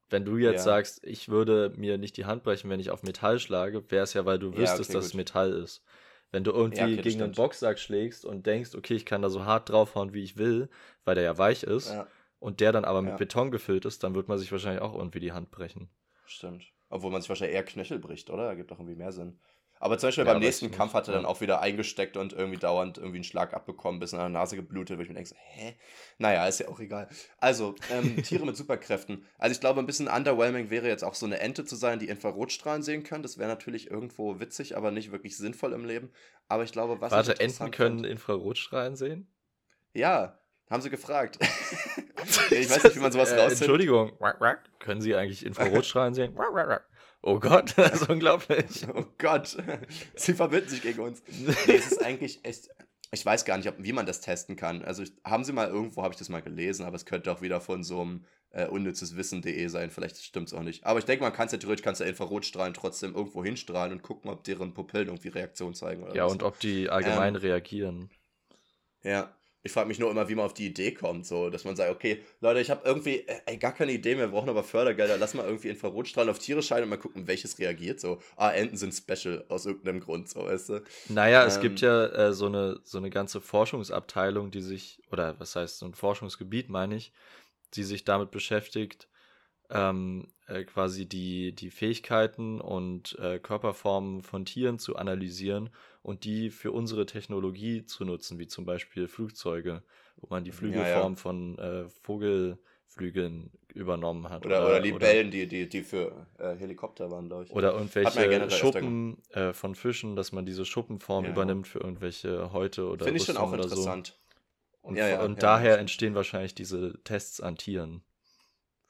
Wenn du jetzt Ja. sagst, ich würde mir nicht die Hand brechen, wenn ich auf Metall schlage, wäre es ja, weil du Ja, wüsstest, okay, dass es. Metall ist. Wenn du irgendwie Ja, okay, gegen einen. Boxsack schlägst und denkst, okay, ich kann da so hart draufhauen, wie ich will, weil der ja weich ist, Ja, und der dann aber mit Ja. Beton gefüllt ist, dann wird man sich wahrscheinlich auch irgendwie die Hand brechen. stimmt. Obwohl man sich wahrscheinlich eher Knöchel bricht, oder? Ergibt doch irgendwie mehr Sinn. Aber zum Beispiel Ja, beim nächsten Kampf hat er dann auch wieder eingesteckt und irgendwie dauernd irgendwie einen Schlag abbekommen, bis in der Nase geblutet, wo ich mir denke, hä? Naja, ist ja auch egal. Also, ähm, Tiere mit Superkräften. Also ich glaube, ein bisschen underwhelming wäre jetzt auch so eine Ente zu sein, die Infrarotstrahlen sehen kann. Das wäre natürlich irgendwo witzig, aber nicht wirklich sinnvoll im Leben. Aber ich glaube, was Warte, Enten können fand- Infrarotstrahlen sehen? Ja, haben sie gefragt. ich weiß nicht, wie man sowas äh, rausfindet. Entschuldigung, können Sie eigentlich Infrarotstrahlen sehen? Oh Gott, das ist unglaublich. Oh Gott, sie verbünden sich gegen uns. Nee, es ist eigentlich echt. Ich weiß gar nicht, ob, wie man das testen kann. Also ich, haben Sie mal irgendwo, habe ich das mal gelesen, aber es könnte auch wieder von so einem äh, unnützeswissen.de sein. Vielleicht stimmt es auch nicht. Aber ich denke, man kann es ja theoretisch, kannst ja Infrarotstrahlen trotzdem irgendwo hinstrahlen und gucken, ob deren Pupillen irgendwie Reaktion zeigen. Oder Ja, was. und ob die allgemein Ähm, reagieren. Ja. Ich frage mich nur immer, wie man auf die Idee kommt, so, dass man sagt, okay, Leute, ich habe irgendwie äh, ey, gar keine Idee mehr, wir brauchen aber Fördergelder, lass mal irgendwie Infrarotstrahlen auf Tiere scheinen und mal gucken, welches reagiert so. Ah, Enten sind special aus irgendeinem Grund, so, weißt du. Naja, es ähm, gibt ja äh, so, eine, so eine ganze Forschungsabteilung, die sich, oder was heißt so ein Forschungsgebiet, meine ich, die sich damit beschäftigt, ähm, äh, quasi die, die Fähigkeiten und äh, Körperformen von Tieren zu analysieren und die für unsere Technologie zu nutzen, wie zum Beispiel Flugzeuge, wo man die Ja, Flügelform ja. von äh, Vogelflügeln übernommen hat. Oder, oder Libellen, die, die, die für äh, Helikopter waren, glaube ich. Oder ja irgendwelche öfter Schuppen äh, von Fischen, dass man diese Schuppenform Ja. übernimmt für irgendwelche Häute oder Finde ich schon auch oder so. interessant. Und, Ja, ja, und ja, daher entstehen wahrscheinlich diese Tests an Tieren,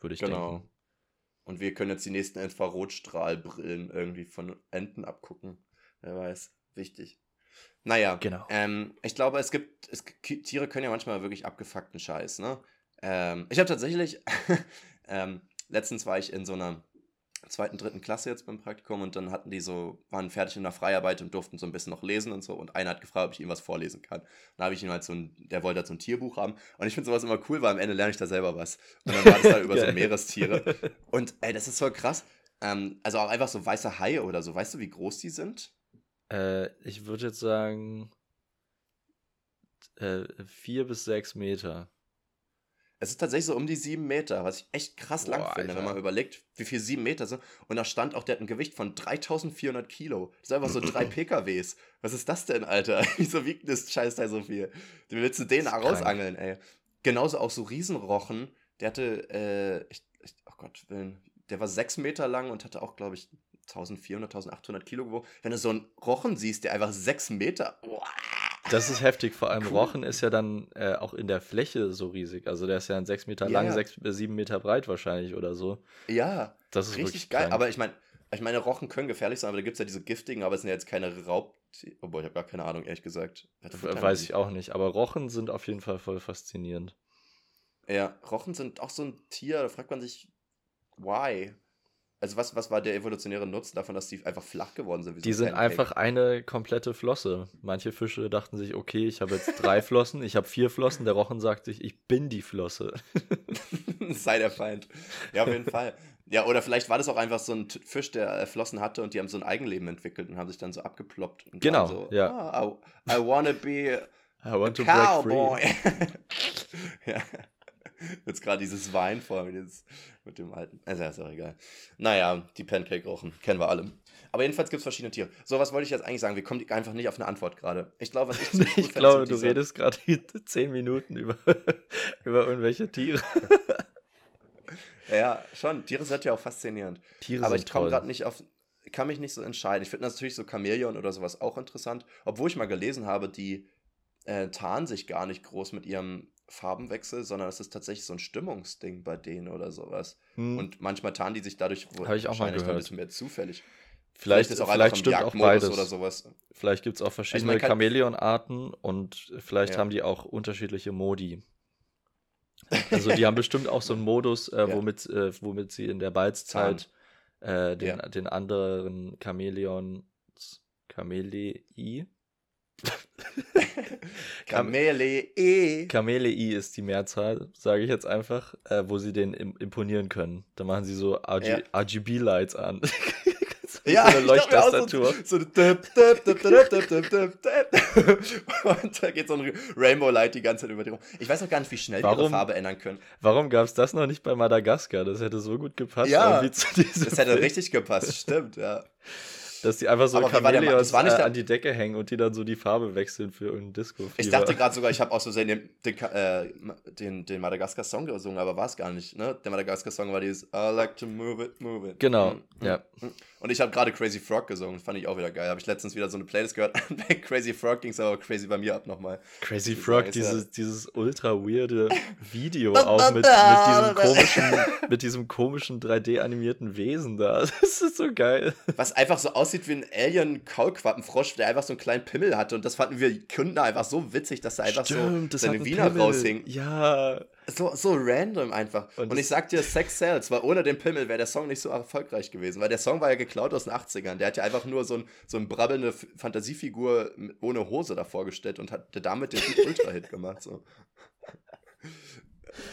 würde ich Genau. denken. Und wir können jetzt die nächsten Infrarotstrahlbrillen irgendwie von Enten abgucken. Wer weiß. Wichtig. Naja, Genau. ähm, ich glaube, es gibt, es, Tiere können ja manchmal wirklich abgefuckten Scheiß, ne? Ähm, ich habe tatsächlich, ähm, letztens war ich in so einer zweiten, dritten Klasse jetzt beim Praktikum und dann hatten die so, waren fertig in der Freiarbeit und durften so ein bisschen noch lesen und so und einer hat gefragt, ob ich ihm was vorlesen kann. Dann habe ich ihm halt so ein, der wollte halt so ein Tierbuch haben und ich finde sowas immer cool, weil am Ende lerne ich da selber was. Und dann war das da über so. Meerestiere und ey, das ist voll krass. Ähm, also auch einfach so weiße Haie oder so. Weißt du, wie groß die sind? Äh, ich würde jetzt sagen äh, vier bis sechs Meter. Es ist tatsächlich so um die sieben Meter, was ich echt krass lang Boah, finde, wenn Alter. man überlegt, wie viel sieben Meter sind. Und da stand auch, der hat ein Gewicht von 3400 Kilo. Das sind einfach so drei PKWs. Was ist das denn, Alter? Wieso wiegt das Scheißteil so viel? Wie willst du den ist rausangeln, ey? Genauso auch so Riesenrochen. Der hatte, äh, ich, ich, oh Gott, Willen, der war sechs Meter lang und hatte auch, glaube ich, 1400, 1800 Kilo gewogen. Wenn du so einen Rochen siehst, der einfach sechs Meter, uah, Das ist heftig. Vor allem cool. Rochen ist ja dann äh, auch in der Fläche so riesig. Also der ist ja sechs Meter ja, lang, sechs bis sieben Meter breit wahrscheinlich oder so. Ja, das ist richtig geil. Krank. Aber ich meine, ich meine, Rochen können gefährlich sein, aber da gibt es ja diese giftigen, aber es sind ja jetzt keine Raub... Obwohl, ich habe gar keine Ahnung, ehrlich gesagt. Weiß ich auch nicht. Aber Rochen sind auf jeden Fall voll faszinierend. Ja, Rochen sind auch so ein Tier, da fragt man sich, why? Also was, was war der evolutionäre Nutzen davon, dass die einfach flach geworden sind? die so sind einfach eine komplette Flosse. Manche Fische dachten sich, okay, ich habe jetzt drei Flossen, ich habe vier Flossen. Der Rochen sagt sich, ich bin die Flosse. Sei der Feind. Ja, auf jeden Fall. Ja, oder vielleicht war das auch einfach so ein Fisch, der äh, Flossen hatte und die haben so ein Eigenleben entwickelt und haben sich dann so abgeploppt. genau, so, ja. Oh, I, I wanna be I want to cowboy. break free. ja. Jetzt gerade dieses Wein vor mir, dieses, mit dem alten. Also, ist auch egal. Naja, die Pancake-Rochen, kennen wir alle. Aber jedenfalls gibt es verschiedene Tiere. So, was wollte ich jetzt eigentlich sagen? Wir kommen einfach nicht auf eine Antwort gerade. Ich glaube, was ich, ich glaube, du redest gerade zehn Minuten über, über irgendwelche Tiere. ja, schon. Tiere sind ja auch faszinierend. Tiere Aber ich komme gerade nicht auf. kann mich nicht so entscheiden. Ich finde natürlich so Chamäleon oder sowas auch interessant. Obwohl ich mal gelesen habe, die äh, tarnen sich gar nicht groß mit ihrem Farbenwechsel, sondern es ist tatsächlich so ein Stimmungsding bei denen oder sowas. Hm. Und manchmal tarnen die sich dadurch Habe ich auch mal gehört. ein bisschen mehr zufällig. Vielleicht, vielleicht ist auch vielleicht stimmt auch beides. oder sowas. Vielleicht gibt es auch verschiedene also Chamäleonarten und vielleicht ja. haben die auch unterschiedliche Modi. Also die haben bestimmt auch so einen Modus, äh, ja. womit, äh, womit sie in der Balzzeit äh, den, ja. den anderen Chamäleons Chamelei Kamelei. Kamelei ist die Mehrzahl, sage ich jetzt einfach, äh, wo sie den imponieren können. Da machen sie so ja. RGB-Lights an. so ja, eine Leuchttastatur. So, so und da geht so ein Rainbow Light die ganze Zeit über die rum. Ich weiß auch gar nicht, wie schnell warum, die ihre Farbe ändern können. Warum gab es das noch nicht bei Madagaskar? Das hätte so gut gepasst. Ja, das hätte Film. richtig gepasst, stimmt, ja. Dass die einfach so Chamäleons äh, an die Decke hängen und die dann so die Farbe wechseln für irgendein disco -Fieber. Ich dachte gerade sogar, ich habe auch so den, den, äh, den, den Madagaskar-Song gesungen, aber war es gar nicht. Ne? Der Madagaskar-Song war dieses I like to move it, move it. Genau, mhm. ja. Mhm. Und ich habe gerade Crazy Frog gesungen, fand ich auch wieder geil. Habe ich letztens wieder so eine Playlist gehört. Bei Crazy Frog ging es aber crazy bei mir ab nochmal. Crazy Frog, dieses, dieses ultra weirde Video auch mit, mit, diesem komischen, mit diesem komischen 3D-animierten Wesen da. Das ist so geil. Was einfach so aussieht wie ein Alien-Kaulquappenfrosch, der einfach so einen kleinen Pimmel hatte. Und das fanden wir Kunden einfach so witzig, dass er einfach Stimmt, so seine Wiener Pimmel. raushing. Ja. So, so random einfach. Und, und ich sag dir, Sex Sells, weil ohne den Pimmel wäre der Song nicht so erfolgreich gewesen, weil der Song war ja geklaut aus den 80ern. Der hat ja einfach nur so, ein, so eine brabbelnde Fantasiefigur ohne Hose davor gestellt und hat damit den Ultra-Hit gemacht. So.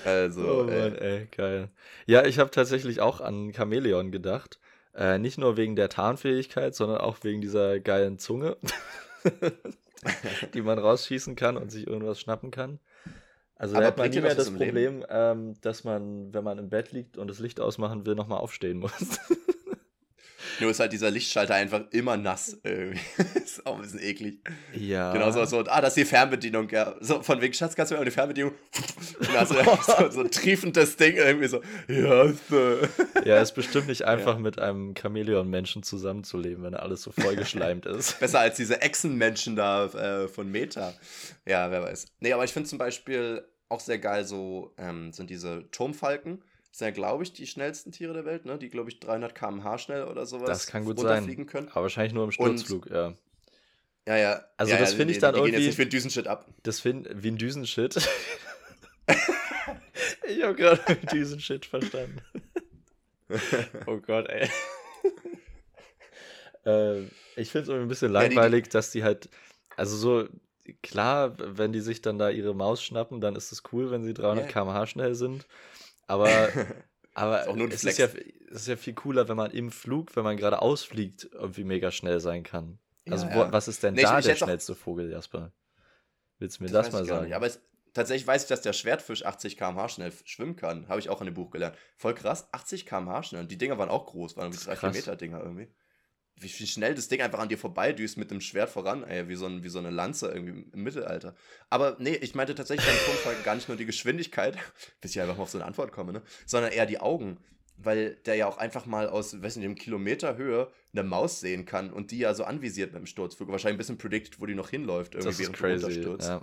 Also, oh Mann, ey. ey, geil. Ja, ich habe tatsächlich auch an Chamäleon gedacht. Äh, nicht nur wegen der Tarnfähigkeit, sondern auch wegen dieser geilen Zunge, die man rausschießen kann und sich irgendwas schnappen kann. Also da hat man nie mehr das Problem, ähm, dass man, wenn man im Bett liegt und das Licht ausmachen will, nochmal aufstehen muss. Nur ist halt dieser Lichtschalter einfach immer nass. Ist auch ein bisschen eklig. Ja. Genau so, so, ah, das ist die Fernbedienung, ja. So, von wegen, Schatz, kannst du mir auch die Fernbedienung? Und also so, so ein triefendes Ding irgendwie so, ja, so. Ja, ist bestimmt nicht einfach ja. mit einem Chamäleon-Menschen zusammenzuleben, wenn er alles so vollgeschleimt ist. Besser als diese Echsenmenschen da äh, von Meta. Ja, wer weiß. Nee, aber ich finde zum Beispiel auch sehr geil so, ähm, sind diese Turmfalken das sind ja, glaube ich, die schnellsten Tiere der Welt, ne? die, glaube ich, 300 km/h schnell oder sowas das kann gut sein. können. Aber wahrscheinlich nur im Sturzflug, Und, ja. Ja, ja. Also ja, das finde ich dann die irgendwie... Gehen jetzt nicht wie ein Düsenshit ab. Das finde wie ein Düsenshit. ich habe gerade Düsenshit verstanden. oh Gott, ey. äh, ich finde es irgendwie ein bisschen langweilig, ja, die, dass die halt, also so, klar, wenn die sich dann da ihre Maus schnappen, dann ist es cool, wenn sie 300 yeah. km/h schnell sind. Aber, aber ist es, ist ja, es ist ja viel cooler, wenn man im Flug, wenn man gerade ausfliegt, irgendwie mega schnell sein kann. Also, ja, ja. was ist denn nee, da der schnellste Vogel, Jasper? Willst du mir das, das mal sagen? Nicht, aber es, tatsächlich weiß ich, dass der Schwertfisch 80 km/h schnell schwimmen kann. Habe ich auch in dem Buch gelernt. Voll krass, 80 km/h schnell. Und die Dinger waren auch groß, waren irgendwie 3 Meter Dinger irgendwie wie, schnell das Ding einfach an dir vorbeidüst mit dem Schwert voran, ey, wie so, ein, wie so eine Lanze irgendwie im Mittelalter. Aber nee, ich meinte tatsächlich beim Turmfalken gar nicht nur die Geschwindigkeit, bis ich einfach mal auf so eine Antwort komme, ne? sondern eher die Augen. weil der ja auch einfach mal aus, weiß nicht, einem Kilometer Höhe eine Maus sehen kann und die ja so anvisiert beim Sturzflug. Wahrscheinlich ein bisschen predicted, wo die noch hinläuft, irgendwie Das ist während crazy. runterstürzt. Ja.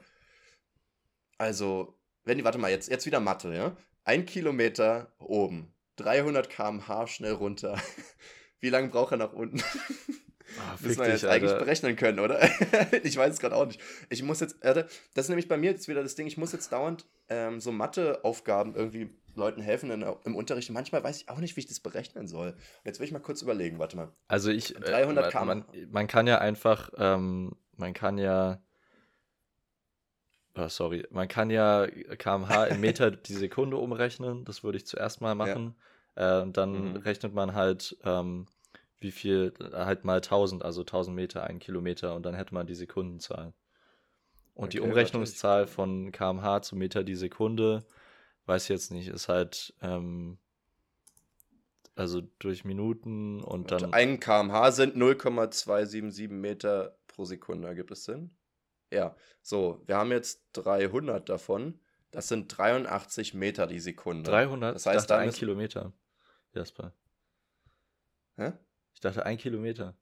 Also, wenn die, warte mal, jetzt, jetzt wieder Mathe, ja? Ein Kilometer oben, 300 km/h schnell runter. Wie lange braucht er nach unten? Ah, Müssen wir jetzt dich, eigentlich Alter. berechnen können, oder? ich weiß es gerade auch nicht. Ich muss jetzt, das ist nämlich bei mir jetzt wieder das Ding, ich muss jetzt dauernd ähm, so Matheaufgaben irgendwie Leuten helfen in, im Unterricht. Manchmal weiß ich auch nicht, wie ich das berechnen soll. Jetzt will ich mal kurz überlegen, warte mal. Also ich, 300 äh, km. man, man kann ja einfach, ähm, man kann ja, oh, sorry, man kann ja kmh in Meter die Sekunde umrechnen. Das würde ich zuerst mal machen. Äh, und dann Mhm. rechnet man halt, ähm, wie viel, halt mal 1000, also 1000 Meter, ein Kilometer und dann hätte man die Sekundenzahl. Und die Okay, warte, Umrechnungszahl von kmh zu Meter die Sekunde, weiß ich jetzt nicht, ist halt, ähm, also durch Minuten und dann. Ein kmh sind 0,277 Meter pro Sekunde. Ergibt es Sinn? Ja. So, wir haben jetzt 300 davon. Das sind 83 Meter die Sekunde. 300? Das heißt, dachte da ein Kilometer. Jasper. Hä? Ich dachte ein Kilometer.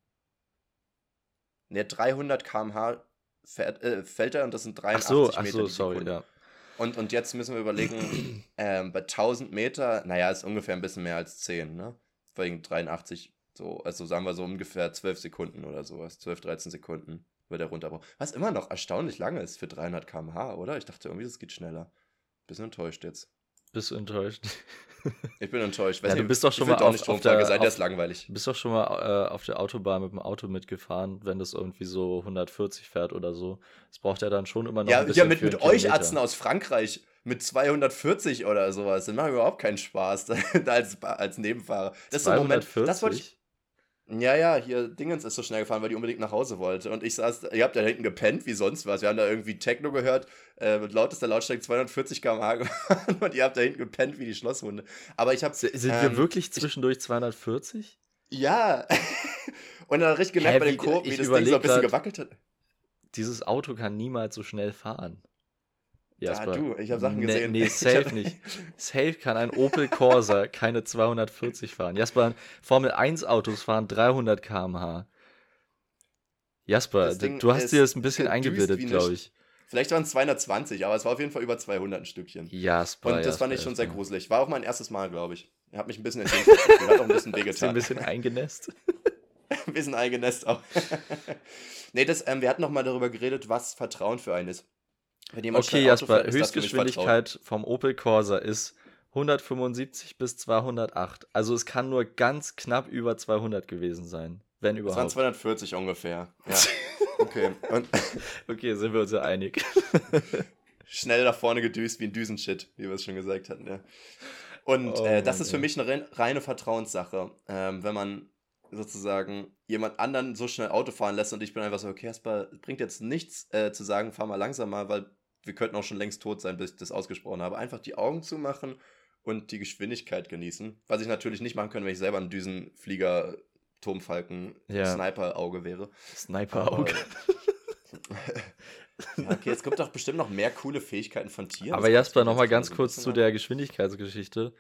Ne, 300 km/h fährt, äh, fällt er und das sind Ach 83 so, Meter ach so, sorry, ja. Und, und jetzt müssen wir überlegen, ähm, bei 1000 Meter, naja, ist ungefähr ein bisschen mehr als 10, ne? Wegen 83, so, also sagen wir so ungefähr 12 Sekunden oder sowas, 12, 13 Sekunden wird er runterbrauchen. Was immer noch erstaunlich lange ist für 300 km/h, oder? Ich dachte irgendwie, das geht schneller. Bisschen enttäuscht jetzt. Bist du enttäuscht? Ich bin enttäuscht. Ja, du bist doch schon mal auf- auf der- sein, auf- ist langweilig. Du bist doch schon mal äh, auf der Autobahn mit dem Auto mitgefahren, wenn das irgendwie so 140 fährt oder so. Das braucht ja dann schon immer noch Ja, ein bisschen ja mit, mit euch. Atzen aus Frankreich mit 240 oder sowas. Das macht überhaupt keinen Spaß als, als Nebenfahrer. Das ist so ein Moment, 240? das wollte ich. Ja, ja, hier Dingens ist so schnell gefahren, weil die unbedingt nach Hause wollte. Und ich saß, ihr habt da hinten gepennt wie sonst was. Wir haben da irgendwie Techno gehört, äh, mit lautester Lautstärke 240 km/h gefahren und ihr habt da hinten gepennt wie die Schlosshunde. Aber ich hab. Sind ähm, wir wirklich zwischendurch 240? Ja. und dann richtig gemerkt Hä, bei den Kurven, wie das Ding so ein bisschen gewackelt hat. Dieses Auto kann niemals so schnell fahren. Ja, Jasper. du, ich habe Sachen Nee, gesehen. Nee, Ich safe nicht. Safe kann ein Opel Corsa keine 240 fahren. Jasper, Formel 1 Autos fahren 300 km/h. Jasper, du hast dir das ein bisschen eingebildet, glaube ich. Vielleicht waren es 220, aber es war auf jeden Fall über 200 ein Stückchen. Jasper. Und das Jasper, fand ich schon sehr gruselig. War auch mein erstes Mal, glaube ich. Hat mich ein bisschen entgegen. Hat auch ein bisschen wehgetan. ein bisschen eingenässt? ein bisschen eingenässt auch. nee, das, ähm, wir hatten noch mal darüber geredet, was Vertrauen für einen ist. Okay, Jasper, fährt. Höchstgeschwindigkeit vom Opel Corsa ist 175 bis 208. Also es kann nur ganz knapp über 200 gewesen sein, wenn Das waren überhaupt. 240 ungefähr. Ja. Okay. Und Okay, sind wir uns ja einig. schnell nach vorne gedüst wie ein Düsenshit, wie wir es schon gesagt hatten. Ja. Und Oh äh, das ist für mich eine rein- reine Vertrauenssache. Ähm, wenn man sozusagen jemand anderen so schnell Auto fahren lässt und ich bin einfach so, okay, Jasper, bringt jetzt nichts äh, zu sagen, fahr mal langsamer, weil wir könnten auch schon längst tot sein, bis ich das ausgesprochen habe. Einfach die Augen zumachen und die Geschwindigkeit genießen. Was ich natürlich nicht machen könnte, wenn ich selber ein Düsenflieger, Turmfalken, Ja. Sniper-Auge wäre. Sniper-Auge. Ja, okay, es gibt doch bestimmt noch mehr coole Fähigkeiten von Tieren. Aber Jasper, nochmal ganz kurz zu der Geschwindigkeitsgeschichte.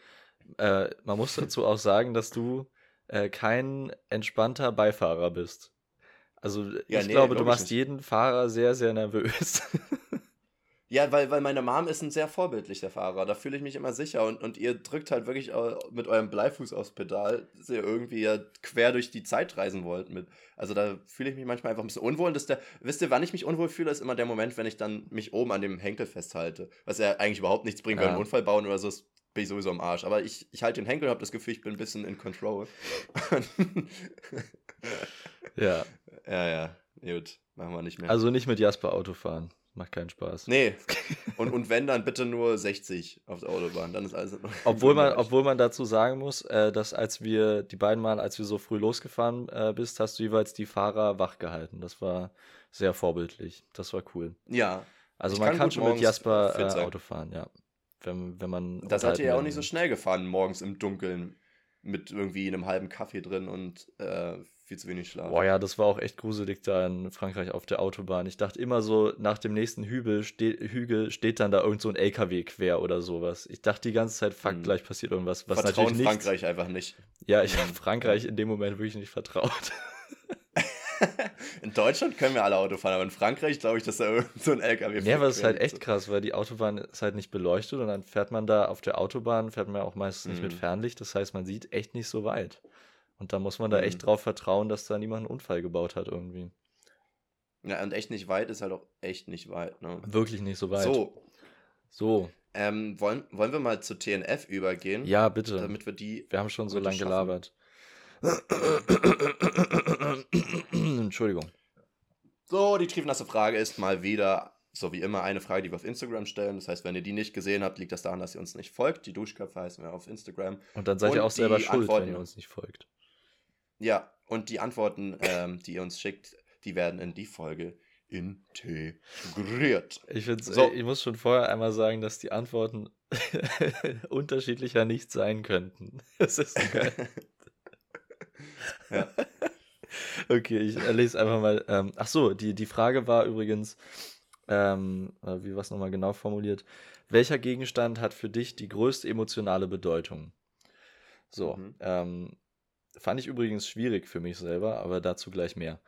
Äh, man muss dazu auch sagen, dass du äh, kein entspannter Beifahrer bist. Also Ja, ich nee, glaube, du glaub ich machst nicht. jeden Fahrer sehr, sehr nervös. Ja, weil, weil meine Mom ist ein sehr vorbildlicher Fahrer. Da fühle ich mich immer sicher. Und, und ihr drückt halt wirklich äh, mit eurem Bleifuß aufs Pedal, dass ihr irgendwie ja quer durch die Zeit reisen wollt. Mit. Also da fühle ich mich manchmal einfach ein bisschen unwohl. Und der, wisst ihr, wann ich mich unwohl fühle, ist immer der Moment, wenn ich dann mich oben an dem Henkel festhalte. Was ja eigentlich überhaupt nichts bringt, weil Ja. einen Unfall bauen oder so, ist, bin ich sowieso am Arsch. Aber ich, ich halte den Henkel und habe das Gefühl, ich bin ein bisschen in Control. ja, ja, ja. Gut, machen wir nicht mehr. also nicht mit Jasper Auto fahren. Macht keinen Spaß. nee. Und, und wenn, dann bitte nur 60 auf der Autobahn. Dann ist alles. Obwohl man, obwohl man dazu sagen muss, äh, dass als wir die beiden Mal, als wir so früh losgefahren äh, bist, hast du jeweils die Fahrer wach gehalten. Das war sehr vorbildlich. Das war cool. Ja, Also Ich man kann kann schon mit Jasper äh. Auto fahren, ja. Wenn, wenn man. Da seid ihr ja auch nicht so schnell gefahren, morgens im Dunkeln mit irgendwie einem halben Kaffee drin und äh, viel zu wenig Schlaf. Boah, ja, das war auch echt gruselig da in Frankreich auf der Autobahn. Ich dachte immer so, nach dem nächsten Hügel, ste Hügel steht dann da irgend so ein LKW quer oder sowas. Ich dachte die ganze Zeit, fuck, Hm. gleich passiert irgendwas. Was Vertrauen natürlich nicht. Frankreich einfach nicht. Ja, ich habe. Frankreich in dem Moment wirklich nicht vertraut. In Deutschland können wir alle Auto fahren, aber in Frankreich glaube ich, dass da irgend so ein LKW Ja, aber es ist halt echt krass, weil die Autobahn ist halt nicht beleuchtet und dann fährt man da auf der Autobahn, fährt man auch meistens nicht mit Mhm. Fernlicht. Das heißt, man sieht echt nicht so weit. Und da muss man da echt Mhm. drauf vertrauen, dass da niemand einen Unfall gebaut hat irgendwie. Ja, und echt nicht weit ist halt auch echt nicht weit. Ne? Wirklich nicht so weit. So, So. ähm, wollen, wollen wir mal zu TNF übergehen? Ja, bitte. Damit wir die. Wir haben schon so lange gelabert. Entschuldigung. So, die triefnasse Frage ist mal wieder, so wie immer, eine Frage, die wir auf Instagram stellen. Das heißt, wenn ihr die nicht gesehen habt, liegt das daran, dass ihr uns nicht folgt. Die Duschköpfe heißen wir auf Instagram. Und dann seid ihr Und auch selber schuld, Antworten- wenn ihr uns nicht folgt. Ja, und die Antworten, ähm, die ihr uns schickt, die werden in die Folge integriert. Ich, So. ich muss schon vorher einmal sagen, dass die Antworten unterschiedlicher nicht sein könnten. Das ist geil. Ja. Okay, ich lese einfach mal. Ähm, ach so, die, die Frage war übrigens, ähm, äh, wie war es nochmal genau formuliert? Welcher Gegenstand hat für dich die größte emotionale Bedeutung? So, Mhm. ähm, fand ich übrigens schwierig für mich selber, aber dazu gleich mehr.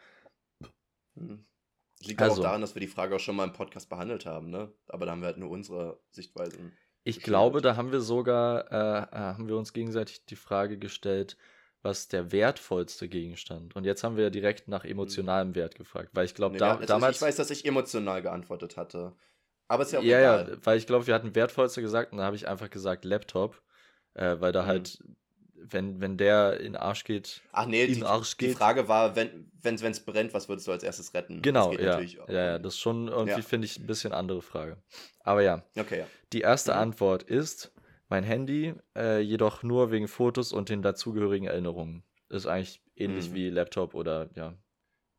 Hm. Liegt Also. auch daran, dass wir die Frage auch schon mal im Podcast behandelt haben, ne? Aber da haben wir halt nur unsere Sichtweisen. Ich glaube, da haben wir sogar, äh, äh, haben wir uns gegenseitig die Frage gestellt, was der wertvollste Gegenstand? Und jetzt haben wir direkt nach emotionalem Wert gefragt, weil ich glaube, Nee, da, also damals. Ich weiß, dass ich emotional geantwortet hatte. Aber ist ja auch ja, ja, egal. weil ich glaube, wir hatten wertvollste gesagt und da habe ich einfach gesagt Laptop, äh, weil da Mhm. halt, wenn, wenn der in den Arsch geht, Ach nee, in die, Arsch die geht. Frage war, wenn es wenn's brennt, was würdest du als erstes retten? Genau, ja, natürlich auch. ja, ja, das ist schon irgendwie, Ja. finde ich, ein bisschen andere Frage. Aber ja, Okay, ja. die erste Mhm. Antwort ist mein Handy, äh, jedoch nur wegen Fotos und den dazugehörigen Erinnerungen. Ist eigentlich ähnlich Mhm. wie Laptop oder ja.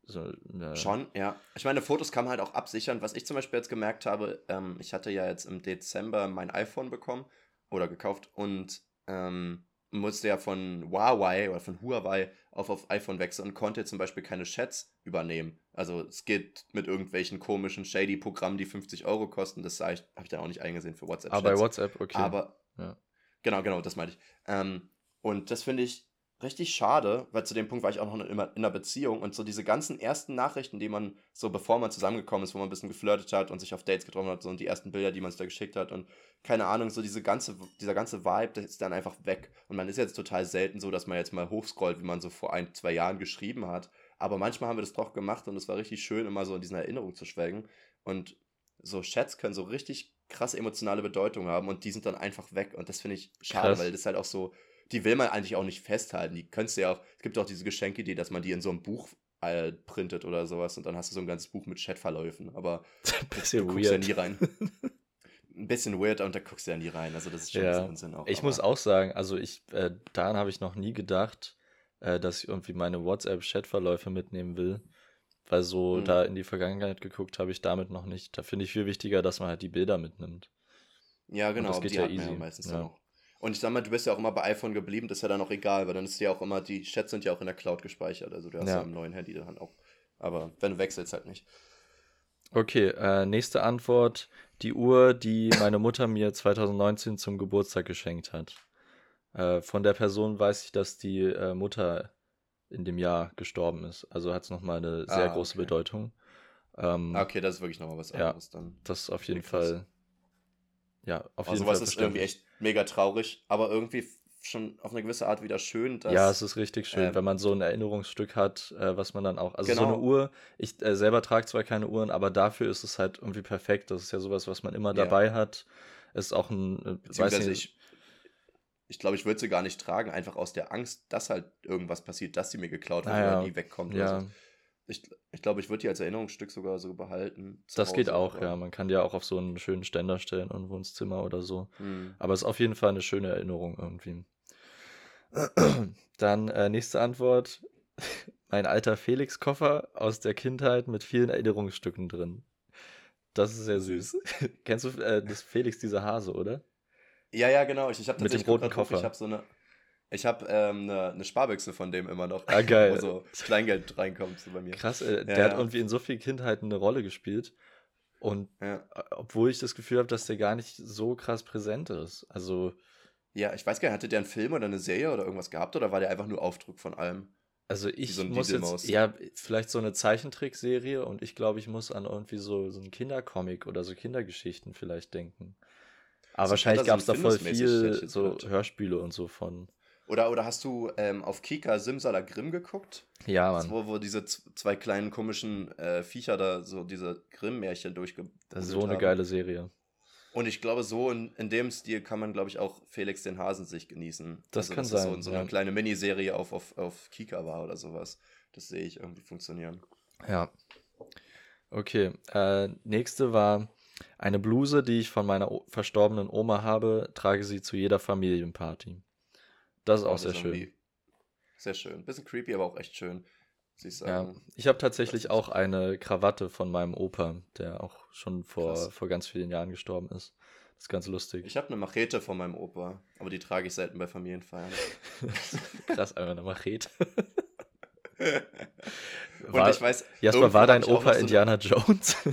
So, äh, Schon, ja. Ich meine, Fotos kann man halt auch absichern. Was ich zum Beispiel jetzt gemerkt habe, ähm, ich hatte ja jetzt im Dezember mein iPhone bekommen oder gekauft und ähm, musste ja von Huawei oder von Huawei auf auf iPhone wechseln und konnte zum Beispiel keine Chats übernehmen. Also es geht mit irgendwelchen komischen shady Programmen, die 50 Euro kosten. Das habe ich, dann auch nicht eingesehen für WhatsApp. Aber bei Chats. WhatsApp, okay. Aber Ja. genau, genau, das meinte ich. Ähm, und das finde ich richtig schade, weil zu dem Punkt war ich auch noch in, in einer Beziehung und so diese ganzen ersten Nachrichten, die man so bevor man zusammengekommen ist, wo man ein bisschen geflirtet hat und sich auf Dates getroffen hat, so und die ersten Bilder, die man sich da geschickt hat und keine Ahnung, so diese ganze, dieser ganze Vibe, der ist dann einfach weg. Und man ist jetzt total selten so, dass man jetzt mal hochscrollt, wie man so vor ein, zwei Jahren geschrieben hat. Aber manchmal haben wir das doch gemacht und es war richtig schön, immer so in diesen Erinnerungen zu schwelgen. Und so Chats können so richtig krasse emotionale Bedeutung haben und die sind dann einfach weg. Und das finde ich schade, Krass. weil das halt auch so, die will man eigentlich auch nicht festhalten. Die könntest du ja auch, es gibt auch diese Geschenkidee, dass man die in so einem Buch äh, printet oder sowas und dann hast du so ein ganzes Buch mit Chatverläufen. Aber Ein bisschen du guckst ja weird. nie rein. Ein bisschen weird und da guckst du ja nie rein. Also das ist schon Ja. ein bisschen Unsinn auch. Ich aber- muss auch sagen, also ich, äh, daran habe ich noch nie gedacht, äh, dass ich irgendwie meine WhatsApp-Chatverläufe mitnehmen will. Weil so Mhm. da in die Vergangenheit geguckt habe ich damit noch nicht. Da finde ich viel wichtiger, dass man halt die Bilder mitnimmt. Ja, genau, das geht die ja easy, ja meistens ja. auch. Und ich sag mal, du bist ja auch immer bei iPhone geblieben, das ist ja dann auch egal, weil dann ist ja auch immer, die Chats sind ja auch in der Cloud gespeichert, also du hast ja, Ja. im neuen Handy dann auch. Aber wenn du wechselst, halt nicht. Okay, äh, nächste Antwort. Die Uhr, die meine Mutter mir 2019 zum Geburtstag geschenkt hat. Äh, von der Person weiß ich, dass die äh, Mutter in dem Jahr gestorben ist. Also hat es nochmal eine sehr Ah, große okay. Bedeutung. Ähm, Ah, Okay, das ist wirklich nochmal was Ja. anderes dann. Das ist auf jeden. Fall. Ja, auf Also jeden sowas Fall. ist irgendwie echt mega traurig, aber irgendwie schon auf eine gewisse Art wieder schön, dass. Ja, es ist richtig schön, ähm, wenn man so ein Erinnerungsstück hat, äh, was man dann auch. Also so eine Genau. Uhr, ich äh, selber trage zwar keine Uhren, aber dafür ist es halt irgendwie perfekt. Das ist ja sowas, was man immer Ja. dabei hat. Ist auch ein, äh, weiß nicht, ich, ich glaube, ich würde sie gar nicht tragen, einfach aus der Angst, dass halt irgendwas passiert, dass sie mir geklaut wird Ah, ja. oder nie wegkommt. Ja, so. Ich, ich glaube, ich würde die als Erinnerungsstück sogar so behalten. das geht Hause, auch, aber- ja. Man kann die ja auch auf so einen schönen Ständer stellen und Wohnzimmer oder so. Hm. Aber es ist auf jeden Fall eine schöne Erinnerung irgendwie. Dann äh, nächste Antwort. Mein alter Felix-Koffer aus der Kindheit mit vielen Erinnerungsstücken drin. Das ist sehr süß. Kennst du äh, das Felix, dieser Hase, oder? Ja, ja, genau. Ich, ich habe Mit dem tatsächlich roten Koffer. Ich habe so eine. Ich habe ähm, eine, eine Sparbüchse von dem immer noch. Ah, geil. Wo so Kleingeld reinkommt so bei mir. Krass, äh, der Ja, hat ja. irgendwie in so vielen Kindheiten eine Rolle gespielt. Und Ja. äh, obwohl ich das Gefühl habe, dass der gar nicht so krass präsent ist. Also, ja, ich weiß gar nicht, hatte der einen Film oder eine Serie oder irgendwas gehabt oder war der einfach nur Aufdruck von allem? also ich so muss jetzt, ja, vielleicht so eine Zeichentrickserie und ich glaube, ich muss an irgendwie so, so einen Kindercomic oder so Kindergeschichten vielleicht denken. Aber So wahrscheinlich gab es da voll viel so. Hörspiele und so von. Oder, oder hast du ähm, auf Kika Simsalagrim geguckt? Ja, Mann, wo, wo diese zwei kleinen komischen äh, Viecher da so diese Grimm-Märchen durchge. das ist so eine haben. geile Serie. Und ich glaube, so in, in dem Stil kann man, glaube ich, auch Felix den Hasen sich genießen. Das kann dass es sein, So, so ja. eine kleine Miniserie auf, auf, auf Kika war oder sowas. Das sehe ich irgendwie funktionieren. Ja. Okay, äh, nächste war eine Bluse, die ich von meiner o verstorbenen Oma habe, trage sie zu jeder Familienparty. Das ist auch das sehr schön. Sehr schön. Bisschen creepy, aber auch echt schön. Ich Ja, ich habe tatsächlich auch eine Krawatte von meinem Opa, der auch schon vor, Krass. vor ganz vielen Jahren gestorben ist. Das ist ganz lustig. Ich habe eine Machete von meinem Opa, aber die trage ich selten bei Familienfeiern. Krass, einfach eine Machete. Und War- ich weiß. Jasper, war dein auch Opa so Indiana Jones?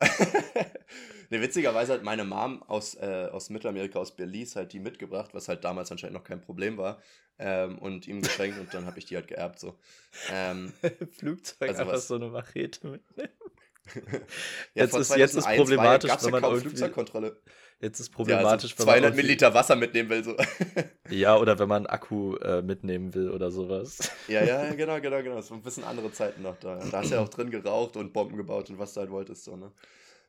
ne, witzigerweise hat meine Mom aus, äh, aus Mittelamerika, aus Belize, halt die mitgebracht, was halt damals anscheinend noch kein Problem war. Ähm, und ihm geschenkt und dann habe ich die halt geerbt. So. Ähm, Flugzeug Also einfach was- so eine Machete mitnehmen. ja, Jetzt ist- jetzt ist 2001 war ja- problematisch, ja wenn man irgendwie- Flugzeugkontrolle. Jetzt ist Ja, problematisch, also wenn man 200 Milliliter Wasser mitnehmen will. So. Ja, oder wenn man einen Akku äh, mitnehmen will oder sowas. ja, ja, genau, genau, genau. Es waren ein bisschen andere Zeiten noch da. Da hast du ja auch drin geraucht und Bomben gebaut und was du halt wolltest. So, ne?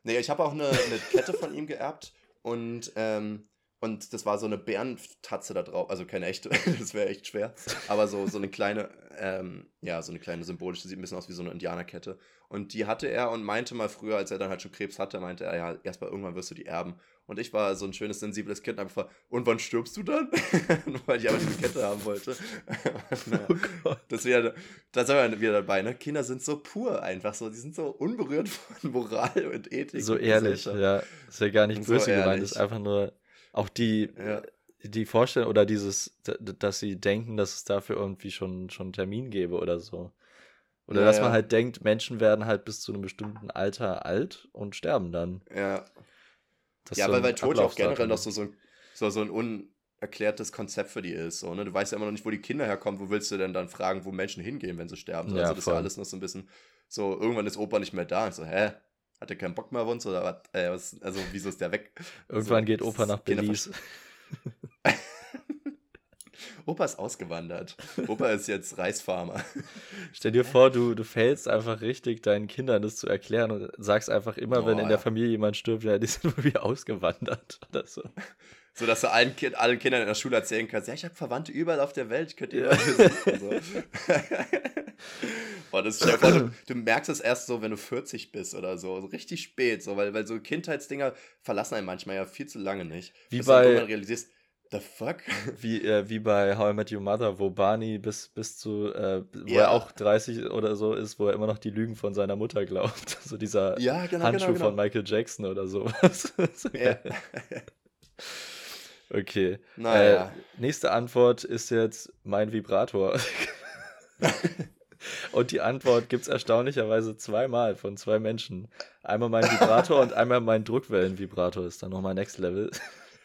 Nee, ich habe auch eine, eine Kette von ihm geerbt und, ähm, und das war so eine Bärentatze da drauf. Also keine echte, das wäre echt schwer. Aber so, so eine kleine, ähm, ja, so eine kleine symbolische, sieht ein bisschen aus wie so eine Indianerkette. Und die hatte er und meinte mal früher, als er dann halt schon Krebs hatte, meinte er, ja, erstmal irgendwann wirst du die erben. Und ich war so ein schönes, sensibles Kind, einfach, und wann stirbst du dann? Weil ich aber diese Kette haben wollte. Und, äh, Oh Gott. das wäre, da sind wir wieder dabei, ne? Kinder sind so pur einfach so, die sind so unberührt von Moral und Ethik. So und ehrlich, ja. Ist ja gar nicht Und so böse gemeint, ist einfach nur auch die, Ja. die Vorstellung oder dieses, dass sie denken, dass es dafür irgendwie schon, schon einen Termin gäbe oder so. Oder Ja, dass man halt denkt, Menschen werden halt bis zu einem bestimmten Alter alt und sterben dann. Ja, Das ja so weil, weil Tod auch generell noch so, so, ein, so, so ein unerklärtes Konzept für die ist. So, ne? Du weißt ja immer noch nicht, wo die Kinder herkommen. Wo willst du denn dann fragen, wo Menschen hingehen, wenn sie sterben? So, Ja, also das ist ja voll. alles noch so ein bisschen so, irgendwann ist Opa nicht mehr da. Und so, hä? Hat er keinen Bock mehr auf uns? Oder was? Äh, was also, wieso ist der weg? Irgendwann so, geht Opa nach Belize. Opa ist ausgewandert. Opa ist jetzt Reisfarmer. Stell dir vor, du, du fällst einfach richtig, deinen Kindern das zu erklären und sagst einfach immer, wenn Oh, in der ja. Familie jemand stirbt, ja, die sind irgendwie ausgewandert oder so. So dass du allen, kind, allen Kindern in der Schule erzählen kannst, ja, ich habe Verwandte überall auf der Welt, könnt ihr Ja. mal besuchen. So. Boah, das ist vor, du, du merkst es erst so, wenn du 40 bist oder so, so richtig spät, so, weil, weil so Kindheitsdinger verlassen einen manchmal ja viel zu lange nicht. Wie Bis dann bei- irgendwann realisierst, the fuck? Wie, äh, wie bei How I Met Your Mother, wo Barney bis, bis zu, äh, wo Ja. er auch 30 oder so ist, wo er immer noch die Lügen von seiner Mutter glaubt. So dieser Ja, genau, Handschuh genau, genau. von Michael Jackson oder sowas. so Ja. Okay. Naja. Äh, nächste Antwort ist jetzt mein Vibrator. Und die Antwort gibt es erstaunlicherweise zweimal von zwei Menschen. Einmal mein Vibrator und einmal mein Druckwellenvibrator ist dann nochmal Next Level.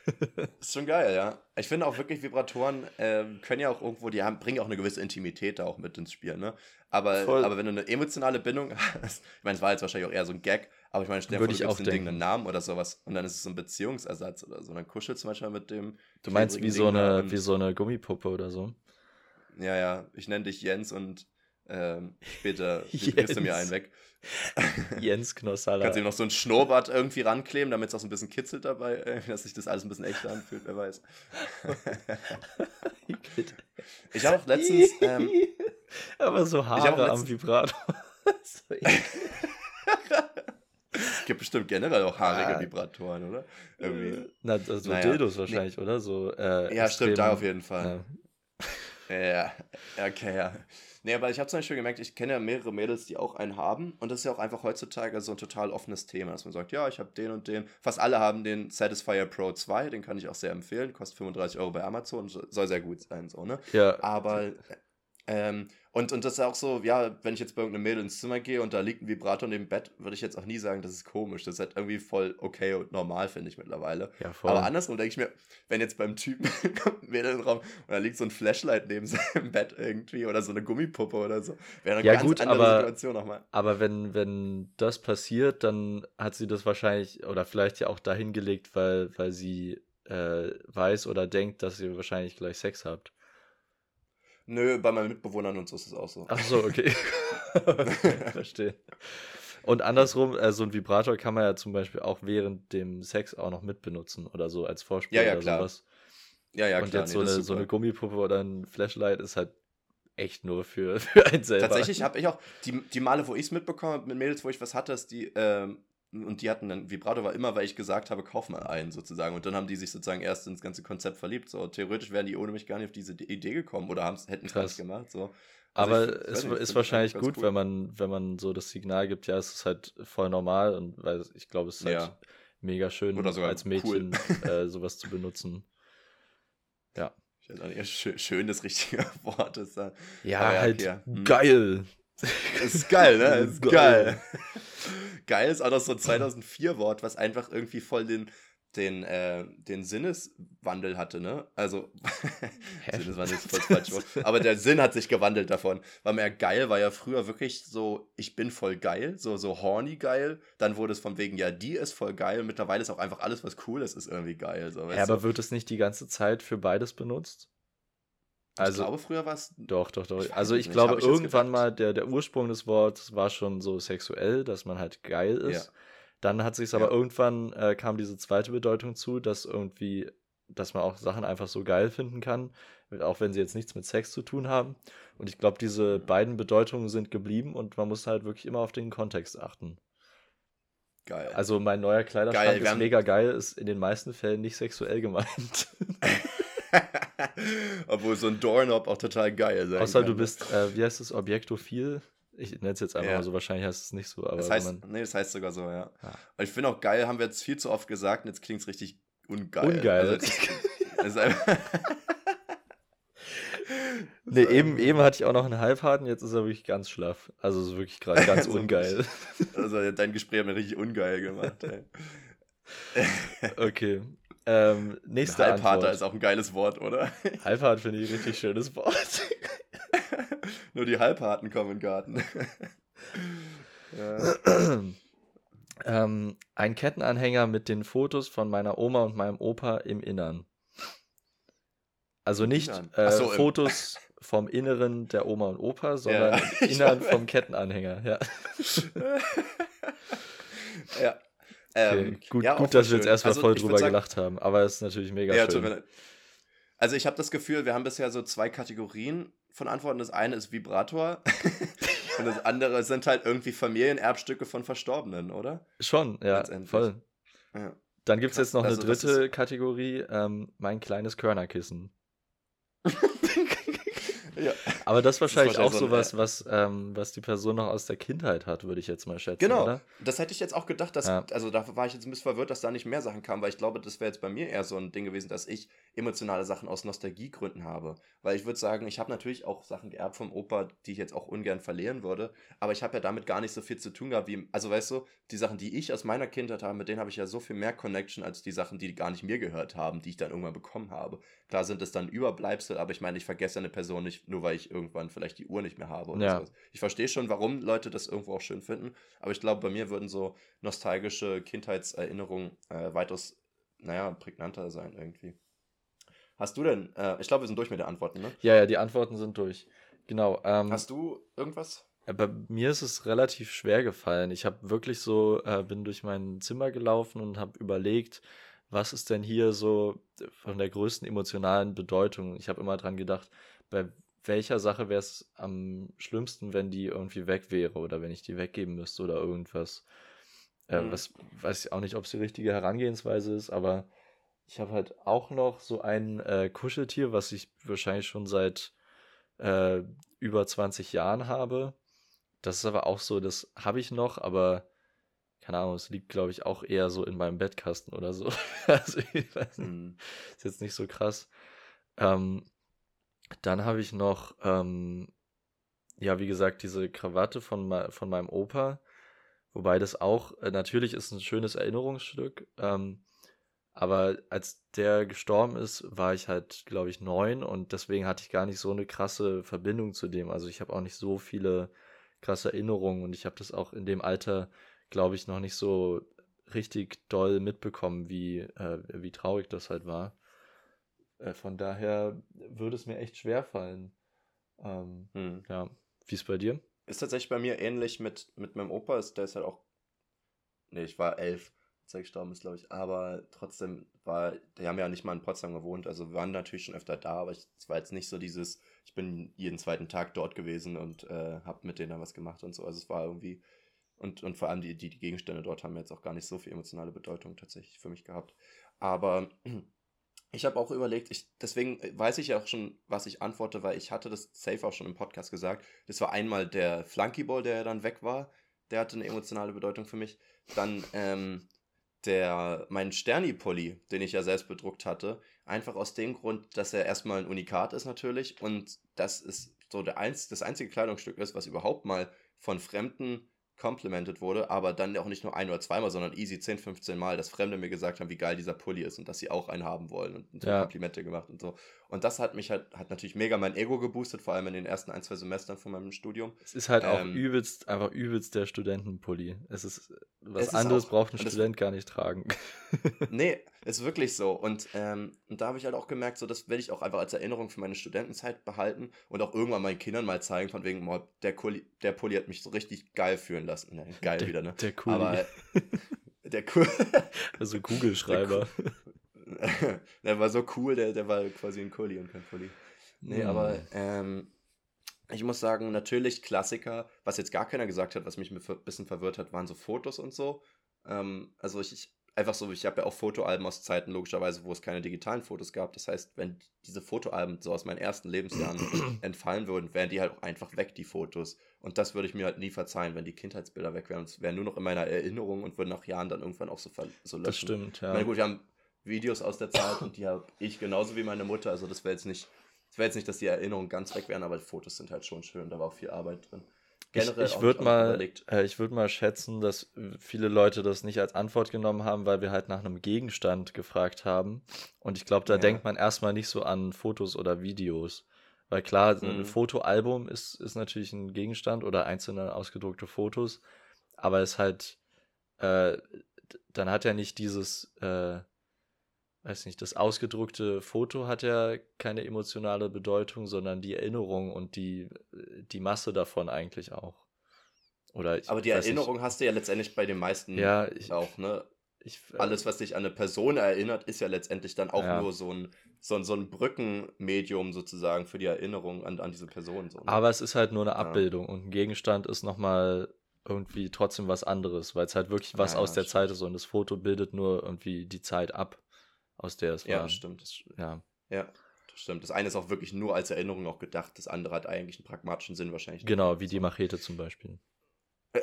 Ist schon geil, ja. Ich finde auch wirklich, Vibratoren ähm, können ja auch irgendwo, die haben, bringen auch eine gewisse Intimität da auch mit ins Spiel, ne? Aber, Voll. aber wenn du eine emotionale Bindung hast, ich meine, es war jetzt wahrscheinlich auch eher so ein Gag, aber ich meine, stell dir vor, du auch gibst dem Ding denken. einen Namen oder sowas und dann ist es so ein Beziehungsersatz oder so. Dann kuschelst du manchmal mit dem. Du meinst wie so, eine, und- wie so eine Gummipuppe oder so? Ja, ja, ich nenne dich Jens und ähm, später gibst du mir einen weg. Jens Knossalla. Kannst ihm noch so ein Schnurrbart irgendwie rankleben, damit es auch so ein bisschen kitzelt dabei, äh, dass sich das alles ein bisschen echter anfühlt, wer weiß. Ich habe auch letztens. Ähm, Aber so Haare am letztens- Vibrator. So eklig. gibt bestimmt generell auch haarige Ah. Vibratoren, oder? Irgendwie. Na, so Naja, Dildos wahrscheinlich, oder? So, äh, Ja, stimmt, extrem- da auf jeden Fall. Ja. Ja, okay, ja. Nee, aber ich habe zum Beispiel gemerkt, ich kenne ja mehrere Mädels, die auch einen haben. Und das ist ja auch einfach heutzutage so ein total offenes Thema, dass man sagt, ja, ich habe den und den. Fast alle haben den Satisfyer Pro 2, den kann ich auch sehr empfehlen. Kostet 35 Euro bei Amazon, soll sehr gut sein, so, ne? Ja. Aber ähm, und, und das ist auch so, ja, wenn ich jetzt bei irgendeinem Mädel ins Zimmer gehe und da liegt ein Vibrator neben dem Bett, würde ich jetzt auch nie sagen, das ist komisch. Das ist halt irgendwie voll okay und normal, finde ich mittlerweile. Ja, voll. Aber andersrum denke ich mir, wenn jetzt beim Typen kommt ein Mädel in den Raum und da liegt so ein Flashlight neben seinem Bett irgendwie oder so eine Gummipuppe oder so, wäre eine Ja, ganz gut, andere aber- Situation nochmal. Aber wenn, wenn das passiert, dann hat sie das wahrscheinlich oder vielleicht ja auch dahin gelegt, weil, weil sie äh, weiß oder denkt, dass ihr wahrscheinlich gleich Sex habt. Nö, bei meinen Mitbewohnern und so ist es auch so. Ach so, okay. verstehe. Und andersrum, äh, so ein Vibrator kann man ja zum Beispiel auch während dem Sex auch noch mitbenutzen oder so als Vorspiel Ja, ja, oder klar. sowas. Ja, ja, Und klar. jetzt nee, so, eine, so eine. Gummipuppe oder ein Flashlight ist halt echt nur für, für einen selber. Tatsächlich habe ich auch, die, die Male, wo ich es mitbekommen habe, mit Mädels, wo ich was hatte, ist die, ähm, und die hatten dann, Vibrator war immer, weil ich gesagt habe, kauf mal einen sozusagen. Und dann haben die sich sozusagen erst ins ganze Konzept verliebt. So, theoretisch wären die ohne mich gar nicht auf diese Idee gekommen oder hätten es gemacht. So. Also Aber ich es nicht, ist wahrscheinlich gut, cool. wenn man, wenn man so das Signal gibt, ja, es ist halt voll normal und weil ich glaube, es ist halt Ja. mega schön, als cool. Mädchen äh, sowas zu benutzen. Ja. Ich weiß auch nicht, schön, schön das richtige Wort ist. da. Ja, ja, halt okay. Hm. geil. Das ist geil, ne? Das ist Geil. geil. ist auch noch so ein 2004-Wort, was einfach irgendwie voll den, den, äh, den Sinneswandel hatte, ne? Also? Sinneswandel ist voll Wort. Aber der Sinn hat sich gewandelt davon. Weil ja geil war ja früher wirklich so, ich bin voll geil, so, so horny geil. Dann wurde es von wegen, ja, die ist voll geil. Und mittlerweile ist auch einfach alles, was cool ist, ist irgendwie geil. So, Ja, aber du? wird es nicht die ganze Zeit für beides benutzt? Ich Also, glaube, früher war es. doch, doch, doch. ich Also ich nicht, glaube, ich irgendwann mal, der, der Ursprung des Wortes war schon so sexuell, dass man halt geil ist. Ja. Dann hat sich aber Ja. irgendwann äh, kam diese zweite Bedeutung zu, dass irgendwie, dass man auch Sachen einfach so geil finden kann, auch wenn sie jetzt nichts mit Sex zu tun haben. Und ich glaube, diese beiden Bedeutungen sind geblieben und man muss halt wirklich immer auf den Kontext achten. Geil. Also mein neuer Kleiderschrank Geil, ist mega geil, ist in den meisten Fällen nicht sexuell gemeint. Obwohl so ein Doorknob auch total geil sein Außer kann. du ne? bist, äh, wie heißt es, Objektophil? Ich nenne es jetzt einfach Ja. mal so, wahrscheinlich heißt es nicht so, aber Das heißt, nee, das heißt sogar so, ja. Aber ich finde auch geil, haben wir jetzt viel zu oft gesagt und jetzt klingt es richtig ungeil. Ungeil. Also ist, einfach Nee, eben, eben hatte ich auch noch einen Halbharten, jetzt ist er wirklich ganz schlaff. Also ist wirklich gerade ganz So ungeil. Also dein Gespräch hat mir richtig ungeil gemacht. Ey. Okay. Ähm, nächste Halbharter Antwort. ist auch ein geiles Wort, oder? Halbhart finde ich ein richtig schönes Wort. Nur die Halbharten kommen in den Garten. ja. ähm, ein Kettenanhänger mit den Fotos von meiner Oma und meinem Opa im Innern. Also nicht äh, so, Fotos vom Inneren der Oma und Opa, sondern Ja, Innern vom Kettenanhänger. Ja. ja. Okay. Ähm, gut, ja, gut dass wir jetzt erstmal Also, voll drüber sagen- gelacht haben, aber es ist natürlich mega Ja, schön. Also ich habe das Gefühl, wir haben bisher so zwei Kategorien von Antworten. Das eine ist Vibrator und das andere sind halt irgendwie Familienerbstücke von Verstorbenen, oder? Schon, ja, voll. Ja. Dann gibt es jetzt noch eine also das dritte Kategorie, ähm, mein kleines Körnerkissen. ja. Aber das ist wahrscheinlich auch wahrscheinlich so ein, sowas, was, ähm, was die Person noch aus der Kindheit hat, würde ich jetzt mal schätzen, Genau, oder? das hätte ich jetzt auch gedacht, dass, Ja. also da war ich jetzt ein bisschen verwirrt, dass da nicht mehr Sachen kamen, weil ich glaube, das wäre jetzt bei mir eher so ein Ding gewesen, dass ich emotionale Sachen aus Nostalgiegründen habe. Weil ich würde sagen, ich habe natürlich auch Sachen geerbt vom Opa, die ich jetzt auch ungern verlieren würde, aber ich habe ja damit gar nicht so viel zu tun gehabt, wie, also weißt du, die Sachen, die ich aus meiner Kindheit habe, mit denen habe ich ja so viel mehr Connection als die Sachen, die gar nicht mir gehört haben, die ich dann irgendwann bekommen habe. Klar sind es dann Überbleibsel, aber ich meine, ich vergesse eine Person nicht, nur weil ich irgendwann vielleicht die Uhr nicht mehr habe oder Ja. sowas. Ich verstehe schon, warum Leute das irgendwo auch schön finden, aber ich glaube, bei mir würden so nostalgische Kindheitserinnerungen äh, weitaus, naja, prägnanter sein irgendwie. Hast du denn, äh, ich glaube, wir sind durch mit den Antworten, ne? Ja, ja, die Antworten sind durch. Genau. Ähm, Hast du irgendwas? Äh, Bei mir ist es relativ schwer gefallen. Ich habe wirklich so, äh, bin durch mein Zimmer gelaufen und habe überlegt, was ist denn hier so von der größten emotionalen Bedeutung? Ich habe immer dran gedacht, bei welcher Sache wäre es am schlimmsten, wenn die irgendwie weg wäre oder wenn ich die weggeben müsste oder irgendwas. Äh, Mhm. Was weiß ich auch nicht, ob es die richtige Herangehensweise ist, aber ich habe halt auch noch so ein äh, Kuscheltier, was ich wahrscheinlich schon seit äh, über 20 Jahren habe. Das ist aber auch so, das habe ich noch, aber keine Ahnung, es liegt, glaube ich, auch eher so in meinem Bettkasten oder so. also, ich weiß nicht, mhm. ist jetzt nicht so krass. Ähm, dann habe ich noch, ähm, ja, wie gesagt, diese Krawatte von, von meinem Opa. Wobei das auch, äh, natürlich ist ein schönes Erinnerungsstück. Ähm, aber als der gestorben ist, war ich halt, glaube ich, neun und deswegen hatte ich gar nicht so eine krasse Verbindung zu dem. Also ich habe auch nicht so viele krasse Erinnerungen und ich habe das auch in dem Alter glaube ich, noch nicht so richtig doll mitbekommen, wie, äh, wie traurig das halt war. Äh, von daher würde es mir echt schwer fallen. Ähm, hm. Ja, wie ist bei dir? Ist tatsächlich bei mir ähnlich mit, mit meinem Opa. Ist, der ist halt auch. Nee, ich war elf, als er gestorben ist, glaube ich. Aber trotzdem war. Die haben ja nicht mal in Potsdam gewohnt. Also wir waren natürlich schon öfter da, aber es war jetzt nicht so dieses. Ich bin jeden zweiten Tag dort gewesen und äh, habe mit denen dann was gemacht und so. Also es war irgendwie und, und vor allem die, die, die Gegenstände dort haben jetzt auch gar nicht so viel emotionale Bedeutung tatsächlich für mich gehabt. Aber ich habe auch überlegt, ich, deswegen weiß ich ja auch schon, was ich antworte, weil ich hatte das safe auch schon im Podcast gesagt. Das war einmal der Flunkyball, der dann weg war. Der hatte eine emotionale Bedeutung für mich. Dann ähm, der, mein Sterni-Pulli, den ich ja selbst bedruckt hatte. Einfach aus dem Grund, dass er erstmal ein Unikat ist natürlich. Und das ist so der einz, das einzige Kleidungsstück ist, was überhaupt mal von Fremden complimented wurde, aber dann auch nicht nur ein oder zweimal, sondern easy 10, 15 Mal, dass Fremde mir gesagt haben, wie geil dieser Pulli ist und dass sie auch einen haben wollen und so ja. Komplimente gemacht und so. Und das hat mich halt, hat natürlich mega mein Ego geboostet, vor allem in den ersten ein, zwei Semestern von meinem Studium. Es ist halt auch ähm, übelst, einfach übelst der Studentenpulli. Es ist, was es anderes ist auch, braucht ein Student gar nicht tragen. nee, ist wirklich so. Und, ähm, und da habe ich halt auch gemerkt, so das werde ich auch einfach als Erinnerung für meine Studentenzeit behalten und auch irgendwann meinen Kindern mal zeigen, von wegen, oh, der, Kuli, der Pulli hat mich so richtig geil fühlen lassen. Nee, geil der, wieder, ne? Der Kuli. Aber der Kuli. also Kugelschreiber. Der, der, war so cool, der, der war quasi ein Kuli und kein Pulli. Nee, mm. aber ähm, ich muss sagen, natürlich Klassiker, was jetzt gar keiner gesagt hat, was mich ein bisschen verwirrt hat, waren so Fotos und so. Ähm, also ich, ich einfach so, ich habe ja auch Fotoalben aus Zeiten, logischerweise, wo es keine digitalen Fotos gab. Das heißt, wenn diese Fotoalben so aus meinen ersten Lebensjahren entfallen würden, wären die halt auch einfach weg, die Fotos. Und das würde ich mir halt nie verzeihen, wenn die Kindheitsbilder weg wären. Es wären nur noch in meiner Erinnerung und würden nach Jahren dann irgendwann auch so, so löschen. Das stimmt, ja. Ich meine, gut, wir haben Videos aus der Zeit und die habe ich genauso wie meine Mutter. Also das wäre jetzt nicht, das wäre jetzt nicht, dass die Erinnerungen ganz weg wären, aber die Fotos sind halt schon schön. Da war auch viel Arbeit drin generell ich, ich würde mal, äh, ich würde mal schätzen, dass viele Leute das nicht als Antwort genommen haben, weil wir halt nach einem Gegenstand gefragt haben. Und ich glaube, da ja. denkt man erstmal nicht so an Fotos oder Videos. Weil klar, mhm. ein Fotoalbum ist, ist natürlich ein Gegenstand oder einzelne ausgedruckte Fotos, aber es halt, äh, dann hat er nicht dieses, äh, weiß nicht, das ausgedruckte Foto hat ja keine emotionale Bedeutung, sondern die Erinnerung und die, die Masse davon eigentlich auch. Oder Aber die Erinnerung nicht. hast du ja letztendlich bei den meisten ja, ich, auch, ne? Ich, äh, Alles, was dich an eine Person erinnert, ist ja letztendlich dann auch ja. nur so ein, so, ein, so ein Brückenmedium sozusagen für die Erinnerung an, an diese Person. So, ne? Aber es ist halt nur eine Abbildung ja. und ein Gegenstand ist nochmal irgendwie trotzdem was anderes, weil es halt wirklich was aus der stimmt. Zeit ist und das Foto bildet nur irgendwie die Zeit ab aus der es war. Ja, das stimmt. Das, ja. ja, das stimmt. Das eine ist auch wirklich nur als Erinnerung auch gedacht, das andere hat eigentlich einen pragmatischen Sinn wahrscheinlich. Genau, wie die Machete zum Beispiel.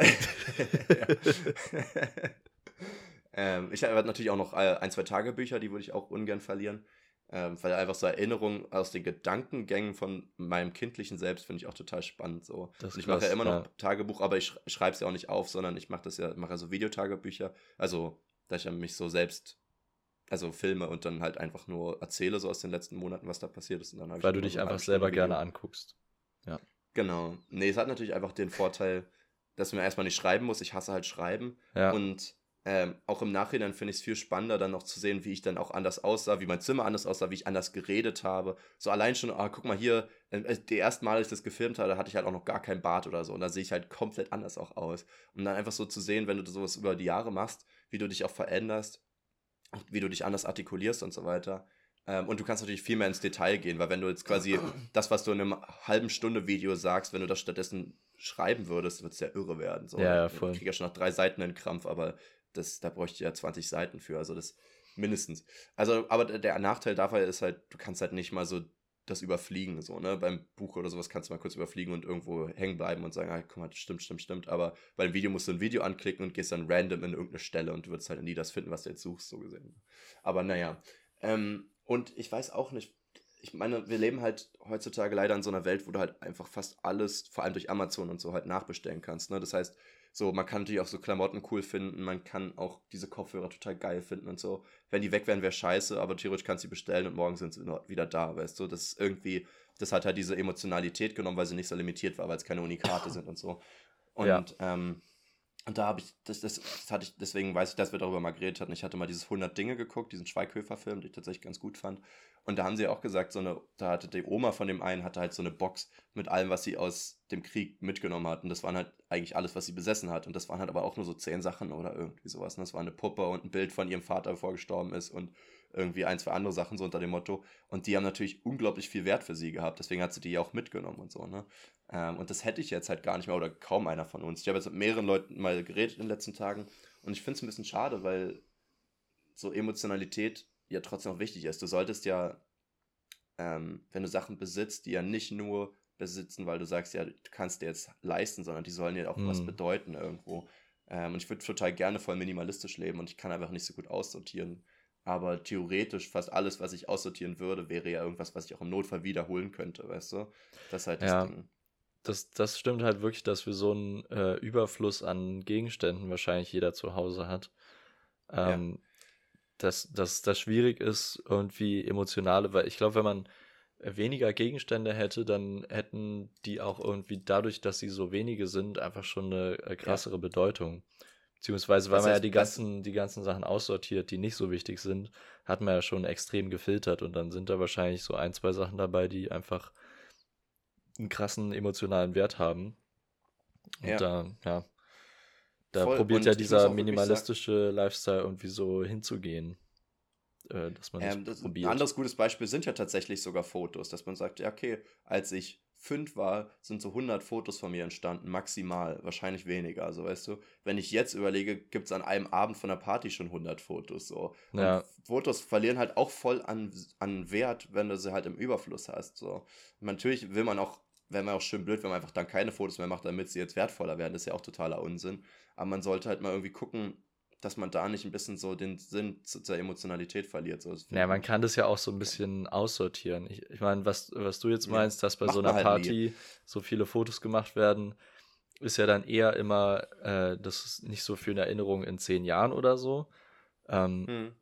ähm, ich habe natürlich auch noch äh, ein, zwei Tagebücher, die würde ich auch ungern verlieren. Ähm, weil einfach so Erinnerungen aus den Gedankengängen von meinem kindlichen Selbst finde ich auch total spannend. So. Und ich mache ja immer noch ja. Tagebuch, aber ich schreibe es ja auch nicht auf, sondern ich mache das ja, mache ja so Videotagebücher. Also, dass ich mich so selbst also filme und dann halt einfach nur erzähle so aus den letzten Monaten, was da passiert ist. Und dann Weil du dich einfach selber gerne anguckst. Ja. Genau. Nee, es hat natürlich einfach den Vorteil, dass man erstmal nicht schreiben muss. Ich hasse halt Schreiben. Ja. Und ähm, auch im Nachhinein finde ich es viel spannender, dann noch zu sehen, wie ich dann auch anders aussah, wie mein Zimmer anders aussah, wie ich anders geredet habe. So allein schon, ah, guck mal hier, äh, die ersten Mal, als ich das gefilmt habe, hatte ich halt auch noch gar kein Bart oder so. Und da sehe ich halt komplett anders auch aus. Und dann einfach so zu sehen, wenn du sowas über die Jahre machst, wie du dich auch veränderst wie du dich anders artikulierst und so weiter. Ähm, und du kannst natürlich viel mehr ins Detail gehen, weil wenn du jetzt quasi das, was du in einem halben Stunde Video sagst, wenn du das stattdessen schreiben würdest, wird es ja irre werden. So. Ja, ja, voll. Ich kriege ja schon nach drei Seiten einen Krampf, aber das, da bräuchte ich ja 20 Seiten für, also das mindestens. Also, aber der Nachteil dabei ist halt, du kannst halt nicht mal so das überfliegen, so, ne? Beim Buch oder sowas kannst du mal kurz überfliegen und irgendwo hängen bleiben und sagen, ah, guck mal, das stimmt, stimmt, stimmt. Aber bei dem Video musst du ein Video anklicken und gehst dann random in irgendeine Stelle und du wirst halt nie das finden, was du jetzt suchst, so gesehen. Aber naja. Ähm, und ich weiß auch nicht, ich meine, wir leben halt heutzutage leider in so einer Welt, wo du halt einfach fast alles, vor allem durch Amazon und so, halt nachbestellen kannst. Ne? Das heißt, so, man kann natürlich auch so Klamotten cool finden, man kann auch diese Kopfhörer total geil finden und so. Wenn die weg wären, wäre scheiße, aber theoretisch kannst du sie bestellen und morgen sind sie wieder da, weißt du? Das ist irgendwie, das hat halt diese Emotionalität genommen, weil sie nicht so limitiert war, weil es keine Unikate sind und so. Und, ja. ähm, und da habe ich, das, das, das, hatte ich, deswegen weiß ich, dass wir darüber mal geredet hatten. Ich hatte mal dieses 100 Dinge geguckt, diesen Schweighöfer-Film, den ich tatsächlich ganz gut fand. Und da haben sie auch gesagt, so eine, da hatte die Oma von dem einen, hatte halt so eine Box mit allem, was sie aus dem Krieg mitgenommen hat. Und das waren halt eigentlich alles, was sie besessen hat. Und das waren halt aber auch nur so zehn Sachen oder irgendwie sowas. Und das war eine Puppe und ein Bild von ihrem Vater, bevor er gestorben ist und irgendwie ein, zwei andere Sachen so unter dem Motto. Und die haben natürlich unglaublich viel Wert für sie gehabt. Deswegen hat sie die ja auch mitgenommen und so, ne? Ähm, und das hätte ich jetzt halt gar nicht mehr oder kaum einer von uns. Ich habe jetzt mit mehreren Leuten mal geredet in den letzten Tagen und ich finde es ein bisschen schade, weil so Emotionalität ja trotzdem auch wichtig ist. Du solltest ja, ähm, wenn du Sachen besitzt, die ja nicht nur besitzen, weil du sagst, ja, du kannst dir jetzt leisten, sondern die sollen ja auch mhm. was bedeuten irgendwo. Ähm, und ich würde total gerne voll minimalistisch leben und ich kann einfach nicht so gut aussortieren. Aber theoretisch fast alles, was ich aussortieren würde, wäre ja irgendwas, was ich auch im Notfall wiederholen könnte, weißt du? Das ist halt das ja. Ding. Das, das stimmt halt wirklich, dass wir so einen äh, Überfluss an Gegenständen wahrscheinlich jeder zu Hause hat. Ähm, ja dass, dass das schwierig ist, irgendwie emotionale, weil ich glaube, wenn man weniger Gegenstände hätte, dann hätten die auch irgendwie dadurch, dass sie so wenige sind, einfach schon eine äh, krassere ja. Bedeutung. Beziehungsweise, weil das heißt, man ja die ganzen, die ganzen Sachen aussortiert, die nicht so wichtig sind, hat man ja schon extrem gefiltert und dann sind da wahrscheinlich so ein, zwei Sachen dabei, die einfach einen krassen emotionalen Wert haben. Und ja. da, ja, da Voll. probiert und ja dieser minimalistische Lifestyle irgendwie so hinzugehen. Äh, dass man ähm, das probiert. Ein anderes gutes Beispiel sind ja tatsächlich sogar Fotos, dass man sagt, ja, okay, als ich fünf war, sind so 100 Fotos von mir entstanden, maximal, wahrscheinlich weniger. Also weißt du, wenn ich jetzt überlege, gibt es an einem Abend von der Party schon 100 Fotos. So. Ja. Fotos verlieren halt auch voll an, an Wert, wenn du sie halt im Überfluss hast. So. natürlich will man auch wäre mir auch schön blöd, wenn man einfach dann keine Fotos mehr macht, damit sie jetzt wertvoller werden. Das ist ja auch totaler Unsinn. Aber man sollte halt mal irgendwie gucken, dass man da nicht ein bisschen so den Sinn zur Emotionalität verliert. So, ja, man kann das ja auch so ein bisschen aussortieren. Ich, ich meine, was, was du jetzt meinst, dass bei so einer halt Party nie. so viele Fotos gemacht werden, ist ja dann eher immer, äh, das ist nicht so für eine Erinnerung in zehn Jahren oder so. Ähm, hm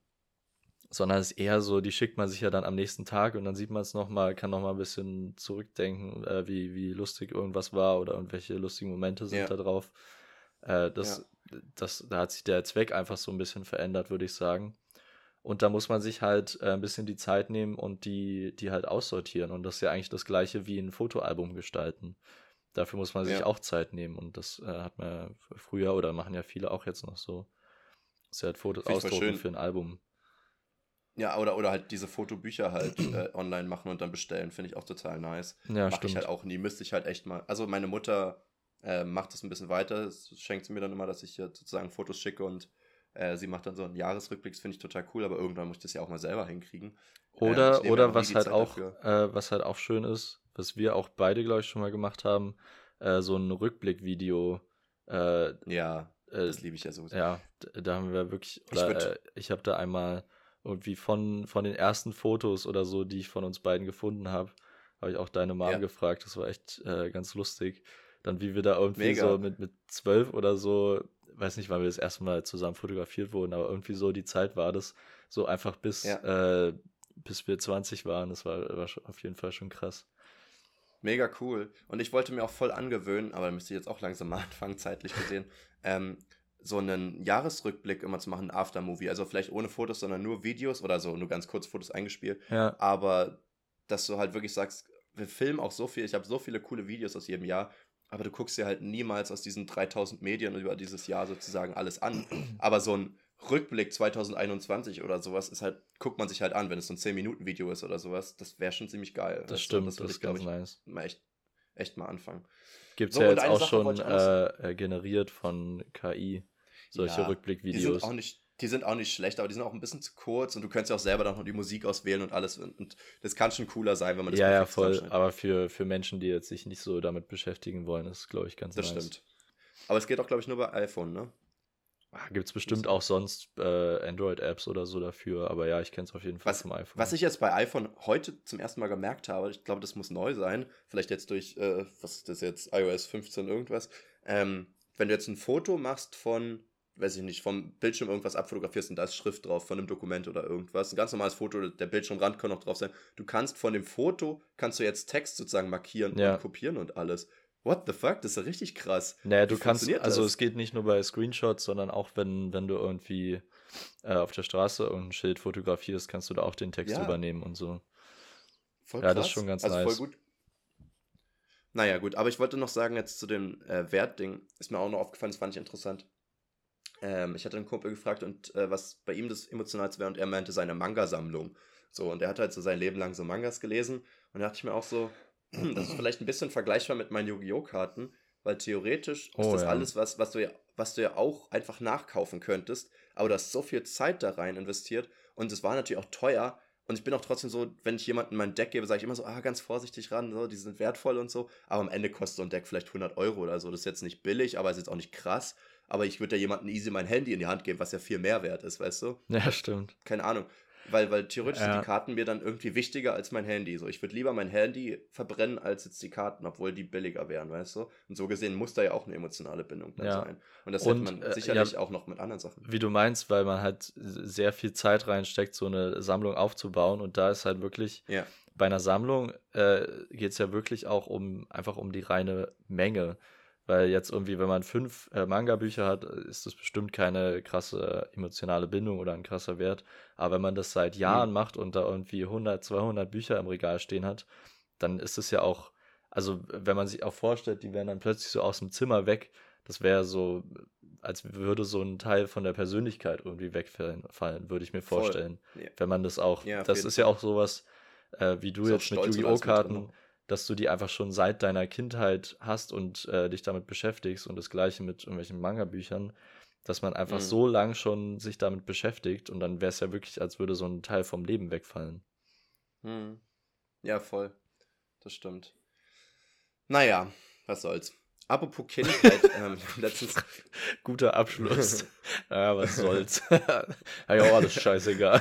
sondern es ist eher so, die schickt man sich ja dann am nächsten Tag und dann sieht man es nochmal, kann nochmal ein bisschen zurückdenken, äh, wie, wie lustig irgendwas war oder irgendwelche lustigen Momente sind ja. da drauf. Äh, das, ja. das, da hat sich der Zweck einfach so ein bisschen verändert, würde ich sagen. Und da muss man sich halt äh, ein bisschen die Zeit nehmen und die, die halt aussortieren. Und das ist ja eigentlich das gleiche wie ein Fotoalbum gestalten. Dafür muss man sich ja. auch Zeit nehmen. Und das äh, hat man früher oder machen ja viele auch jetzt noch so. Das ist ja halt Fotos ausdrucken für ein Album. Ja, oder, oder halt diese Fotobücher halt äh, online machen und dann bestellen, finde ich auch total nice. Ja, Mach ich halt auch nie, müsste ich halt echt mal. Also meine Mutter äh, macht das ein bisschen weiter, das schenkt sie mir dann immer, dass ich sozusagen Fotos schicke und äh, sie macht dann so einen Jahresrückblick, das finde ich total cool, aber irgendwann muss ich das ja auch mal selber hinkriegen. Oder, ähm, oder was halt auch, äh, was halt auch schön ist, was wir auch beide, glaube ich, schon mal gemacht haben, äh, so ein Rückblickvideo. Äh, ja, das liebe ich ja so. Ja, da haben wir wirklich, oder, ich, ich habe da einmal irgendwie von, von den ersten Fotos oder so, die ich von uns beiden gefunden habe, habe ich auch deine Mom ja. gefragt. Das war echt äh, ganz lustig. Dann wie wir da irgendwie Mega. so mit, mit zwölf oder so, weiß nicht, wann wir das erste Mal zusammen fotografiert wurden, aber irgendwie so die Zeit war das so einfach bis, ja. äh, bis wir 20 waren. Das war, war auf jeden Fall schon krass. Mega cool. Und ich wollte mir auch voll angewöhnen, aber da müsste ich jetzt auch langsam mal anfangen, zeitlich gesehen, ähm, so einen Jahresrückblick immer zu machen, Aftermovie. Also vielleicht ohne Fotos, sondern nur Videos oder so, nur ganz kurz Fotos eingespielt. Ja. Aber dass du halt wirklich sagst, wir filmen auch so viel, ich habe so viele coole Videos aus jedem Jahr, aber du guckst dir halt niemals aus diesen 3000 Medien über dieses Jahr sozusagen alles an. Aber so ein Rückblick 2021 oder sowas ist halt, guckt man sich halt an, wenn es so ein 10-Minuten-Video ist oder sowas. Das wäre schon ziemlich geil. Das, stimmt, das, das ist ganz nice. Mal echt, echt mal anfangen. Gibt es so, ja jetzt auch Sache schon äh, äh, generiert von KI solche ja, Rückblickvideos. Die sind auch nicht, die sind auch nicht schlecht, aber die sind auch ein bisschen zu kurz und du könntest ja auch selber dann noch die Musik auswählen und alles. Und das kann schon cooler sein, wenn man das Ja, ja, voll. Aber für, für Menschen, die jetzt sich nicht so damit beschäftigen wollen, ist, glaube ich, ganz Das nice. stimmt. Aber es geht auch, glaube ich, nur bei iPhone, ne? Ah, Gibt es bestimmt auch sonst äh, Android-Apps oder so dafür, aber ja, ich kenne es auf jeden Fall was, vom iPhone. Was ich jetzt bei iPhone heute zum ersten Mal gemerkt habe, ich glaube, das muss neu sein, vielleicht jetzt durch, äh, was ist das jetzt, iOS 15 irgendwas, ähm, wenn du jetzt ein Foto machst von, weiß ich nicht, vom Bildschirm irgendwas abfotografierst und da ist Schrift drauf von einem Dokument oder irgendwas, ein ganz normales Foto, der Bildschirmrand kann noch drauf sein, du kannst von dem Foto, kannst du jetzt Text sozusagen markieren ja. und kopieren und alles. What the fuck? Das ist ja richtig krass. Naja, du kannst, also es geht nicht nur bei Screenshots, sondern auch wenn, wenn du irgendwie äh, auf der Straße irgendein Schild fotografierst, kannst du da auch den Text ja. übernehmen und so. Voll ja, krass. das ist schon ganz also nice. Voll gut. Naja, gut, aber ich wollte noch sagen, jetzt zu dem äh, Wertding, ist mir auch noch aufgefallen, das fand ich interessant. Ähm, ich hatte einen Kumpel gefragt und äh, was bei ihm das Emotionalste wäre und er meinte seine Manga-Sammlung. So, und er hat halt so sein Leben lang so Mangas gelesen und da dachte ich mir auch so, das ist vielleicht ein bisschen vergleichbar mit meinen Yu-Gi-Oh! Karten, weil theoretisch oh, ist das ja. alles, was, was, du ja, was du ja auch einfach nachkaufen könntest, aber du hast so viel Zeit da rein investiert und es war natürlich auch teuer. Und ich bin auch trotzdem so, wenn ich jemandem mein Deck gebe, sage ich immer so, ah, ganz vorsichtig ran, so, die sind wertvoll und so. Aber am Ende kostet so ein Deck vielleicht 100 Euro oder so. Das ist jetzt nicht billig, aber ist jetzt auch nicht krass. Aber ich würde ja jemandem easy mein Handy in die Hand geben, was ja viel mehr wert ist, weißt du? Ja, stimmt. Keine Ahnung. Weil, weil theoretisch ja. sind die Karten mir dann irgendwie wichtiger als mein Handy. So, ich würde lieber mein Handy verbrennen als jetzt die Karten, obwohl die billiger wären, weißt du? Und so gesehen muss da ja auch eine emotionale Bindung ja. sein. Und das Und, hätte man äh, sicherlich ja, auch noch mit anderen Sachen. Wie du meinst, weil man halt sehr viel Zeit reinsteckt, so eine Sammlung aufzubauen. Und da ist halt wirklich, bei einer Sammlung äh, geht es ja wirklich auch um einfach um die reine Menge. Weil jetzt irgendwie, wenn man fünf äh, Manga-Bücher hat, ist das bestimmt keine krasse emotionale Bindung oder ein krasser Wert. Aber wenn man das seit Jahren mhm. macht und da irgendwie 100, 200 Bücher im Regal stehen hat, dann ist es ja auch, also wenn man sich auch vorstellt, die wären dann plötzlich so aus dem Zimmer weg, das wäre so, als würde so ein Teil von der Persönlichkeit irgendwie wegfallen, würde ich mir vorstellen. Ja. Wenn man das auch, ja, das ist ja auch sowas, äh, wie du jetzt mit Yu-Gi-Oh! Karten dass du die einfach schon seit deiner Kindheit hast und äh, dich damit beschäftigst und das gleiche mit irgendwelchen Manga-Büchern, dass man einfach mhm. so lang schon sich damit beschäftigt und dann wäre es ja wirklich, als würde so ein Teil vom Leben wegfallen. Mhm. Ja, voll. Das stimmt. Naja, was soll's. Apropos Kindheit, ähm, letztens. Guter Abschluss. ja, was soll's. ja, alles scheißegal.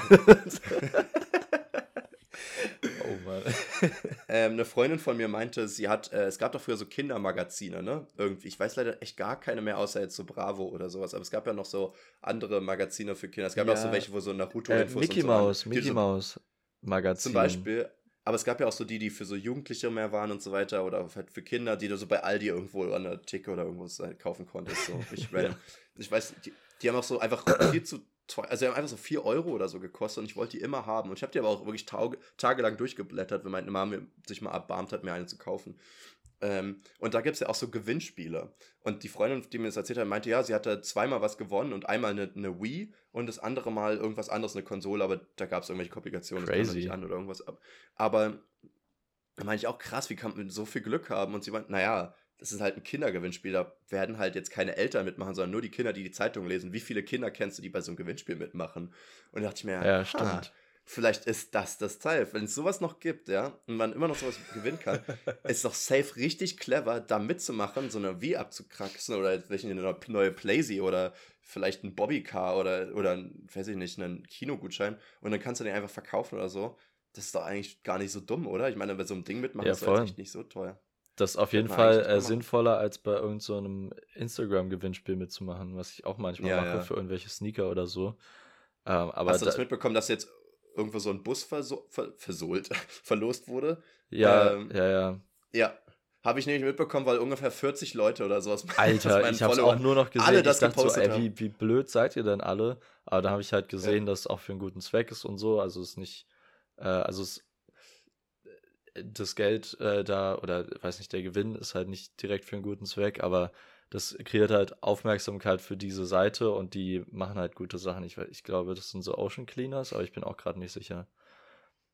Mann. ähm, eine Freundin von mir meinte, sie hat, äh, es gab doch früher so Kindermagazine, ne? Irgendwie. Ich weiß leider echt gar keine mehr, außer jetzt so Bravo oder sowas. Aber es gab ja noch so andere Magazine für Kinder. Es gab ja, auch so welche, wo so Naruto-Infos äh, Mickey so Mouse, Mickey so, Mouse Magazin. Zum Beispiel. Aber es gab ja auch so die, die für so Jugendliche mehr waren und so weiter oder halt für Kinder, die du so bei Aldi irgendwo an der Theke oder irgendwo kaufen konntest. So. Ich, random. ich weiß, die, die haben auch so einfach viel zu also die haben einfach so 4 Euro oder so gekostet und ich wollte die immer haben. Und ich habe die aber auch wirklich tage, tagelang durchgeblättert, wenn meine Mama sich mal erbarmt hat, mir eine zu kaufen. Ähm, und da gibt es ja auch so Gewinnspiele. Und die Freundin, die mir das erzählt hat, meinte, ja, sie hatte zweimal was gewonnen und einmal eine, eine Wii und das andere Mal irgendwas anderes, eine Konsole, aber da gab es irgendwelche Komplikationen, Crazy. das kam nicht an oder irgendwas. Aber da meinte ich auch, krass, wie kann man so viel Glück haben? Und sie meinte, naja, das ist halt ein Kindergewinnspiel, da werden halt jetzt keine Eltern mitmachen, sondern nur die Kinder, die die Zeitung lesen. Wie viele Kinder kennst du, die bei so einem Gewinnspiel mitmachen? Und da dachte ich mir, ja, stimmt. vielleicht ist das das Teil. Wenn es sowas noch gibt, ja, und man immer noch sowas gewinnen kann, ist doch safe richtig clever, da mitzumachen, so eine Wii abzukraxen oder welche eine neue Playsee oder vielleicht ein Bobbycar oder, oder, weiß ich nicht, einen Kinogutschein und dann kannst du den einfach verkaufen oder so. Das ist doch eigentlich gar nicht so dumm, oder? Ich meine, bei so einem Ding mitmachen ja, ist echt nicht so teuer. Das ist auf jeden Fall äh, sinnvoller, als bei irgendeinem so Instagram-Gewinnspiel mitzumachen, was ich auch manchmal ja, mache ja. für irgendwelche Sneaker oder so. Ähm, aber Hast du das da mitbekommen, dass jetzt irgendwo so ein Bus verso ver versohlt, verlost wurde? Ja, ähm, ja, ja. Ja, habe ich nämlich mitbekommen, weil ungefähr 40 Leute oder sowas. Alter, ich habe auch nur noch gesehen. Alle das ich dachte so, ey, wie, wie blöd seid ihr denn alle? Aber da habe ich halt gesehen, ja. dass es auch für einen guten Zweck ist und so. Also es ist nicht, äh, also es das Geld äh, da oder weiß nicht, der Gewinn ist halt nicht direkt für einen guten Zweck, aber das kreiert halt Aufmerksamkeit für diese Seite und die machen halt gute Sachen. Ich, ich glaube, das sind so Ocean Cleaners, aber ich bin auch gerade nicht sicher,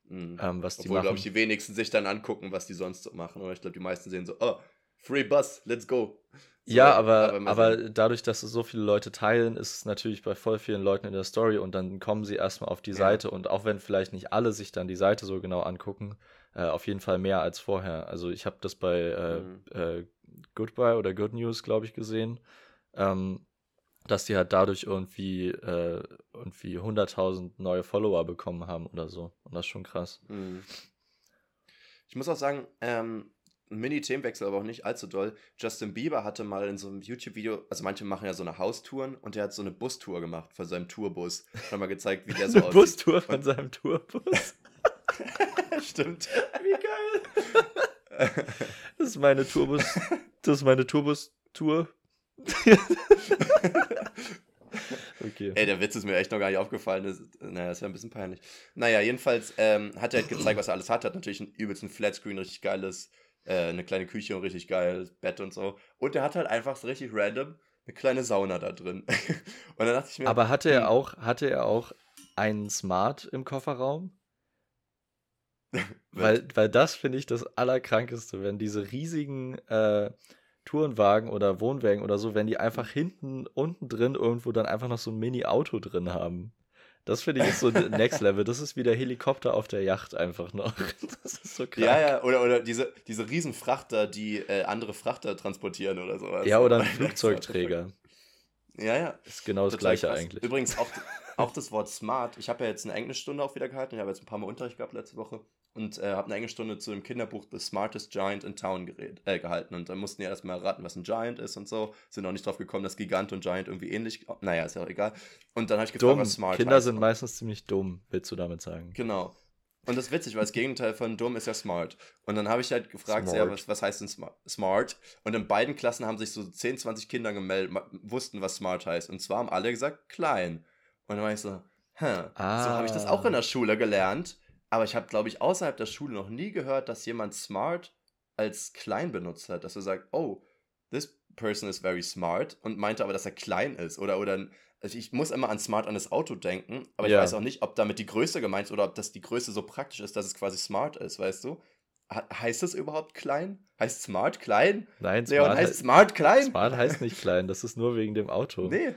mhm. ähm, was die Obwohl, glaube ich, die wenigsten sich dann angucken, was die sonst so machen. Oder ich glaube, die meisten sehen so, oh, free bus, let's go. So, ja, aber, aber, aber, dadurch, dass es so viele Leute teilen, ist es natürlich bei voll vielen Leuten in der Story und dann kommen sie erstmal auf die ja. Seite und auch wenn vielleicht nicht alle sich dann die Seite so genau angucken, äh, auf jeden Fall mehr als vorher. Also ich habe das bei äh, mhm. äh, Goodbye oder Good News, glaube ich, gesehen, ähm, dass die halt dadurch irgendwie, äh, irgendwie 100.000 neue Follower bekommen haben oder so. Und das ist schon krass. Mhm. Ich muss auch sagen, ähm, Mini-Themenwechsel, aber auch nicht allzu doll. Justin Bieber hatte mal in so einem YouTube-Video, also manche machen ja so eine Haustouren und der hat so eine Bustour gemacht von seinem Tourbus. Hat mal gezeigt, wie der so eine aussieht. Bustour von und seinem Tourbus. Stimmt. Wie geil. Das ist meine Tourbus. Das ist meine Tourbus-Tour. okay. Ey, der Witz ist mir echt noch gar nicht aufgefallen. Das, naja, das wäre ein bisschen peinlich. Naja, jedenfalls ähm, hat er halt gezeigt, was er alles hat. Hat natürlich ein übelst ein Flatscreen, richtig geiles äh, eine kleine Küche und richtig geil, Bett und so. Und der hat halt einfach so richtig random eine kleine Sauna da drin. und dann dachte ich mir. Aber hatte er hm. auch, hatte er auch einen Smart im Kofferraum? weil, weil das finde ich das Allerkrankeste, wenn diese riesigen äh, Tourenwagen oder Wohnwagen oder so, wenn die einfach hinten, unten drin irgendwo dann einfach noch so ein Mini-Auto drin haben. Das finde ich ist so Next Level. Das ist wie der Helikopter auf der Yacht einfach noch. Das ist so krass. Ja, ja, oder, oder diese, diese Riesenfrachter, die äh, andere Frachter transportieren oder sowas. Ja, oder ein Flugzeugträger. Ja, ja. Ist genau das Total Gleiche krass. eigentlich. Übrigens auch, auch das Wort smart. Ich habe ja jetzt eine Englischstunde auch wieder gehalten. Ich habe jetzt ein paar Mal Unterricht gehabt letzte Woche und äh, habe eine Englischstunde zu dem Kinderbuch The Smartest Giant in Town gered, äh, gehalten. Und dann mussten ja erstmal raten, was ein Giant ist und so. Sind auch nicht drauf gekommen, dass Gigant und Giant irgendwie ähnlich. Naja, ist ja auch egal. Und dann habe ich gefragt, dumm. was Smart Kinder heißt. sind meistens ziemlich dumm, willst du damit sagen? Genau. Und das ist witzig, weil das Gegenteil von dumm ist ja smart. Und dann habe ich halt gefragt, ja, was, was heißt denn smart? Und in beiden Klassen haben sich so 10, 20 Kinder gemeldet, wussten, was smart heißt. Und zwar haben alle gesagt, klein. Und dann war ich so, hä, ah. so habe ich das auch in der Schule gelernt. Aber ich habe, glaube ich, außerhalb der Schule noch nie gehört, dass jemand smart als klein benutzt hat. Dass er sagt, oh, this person is very smart und meinte aber, dass er klein ist. Oder, oder also ich muss immer an smart an das Auto denken, aber ja. ich weiß auch nicht, ob damit die Größe gemeint ist oder ob das die Größe so praktisch ist, dass es quasi smart ist, weißt du? heißt das überhaupt klein? Heißt smart klein? Nein, Leon, smart heißt smart klein? Smart heißt nicht klein, das ist nur wegen dem Auto. Nee,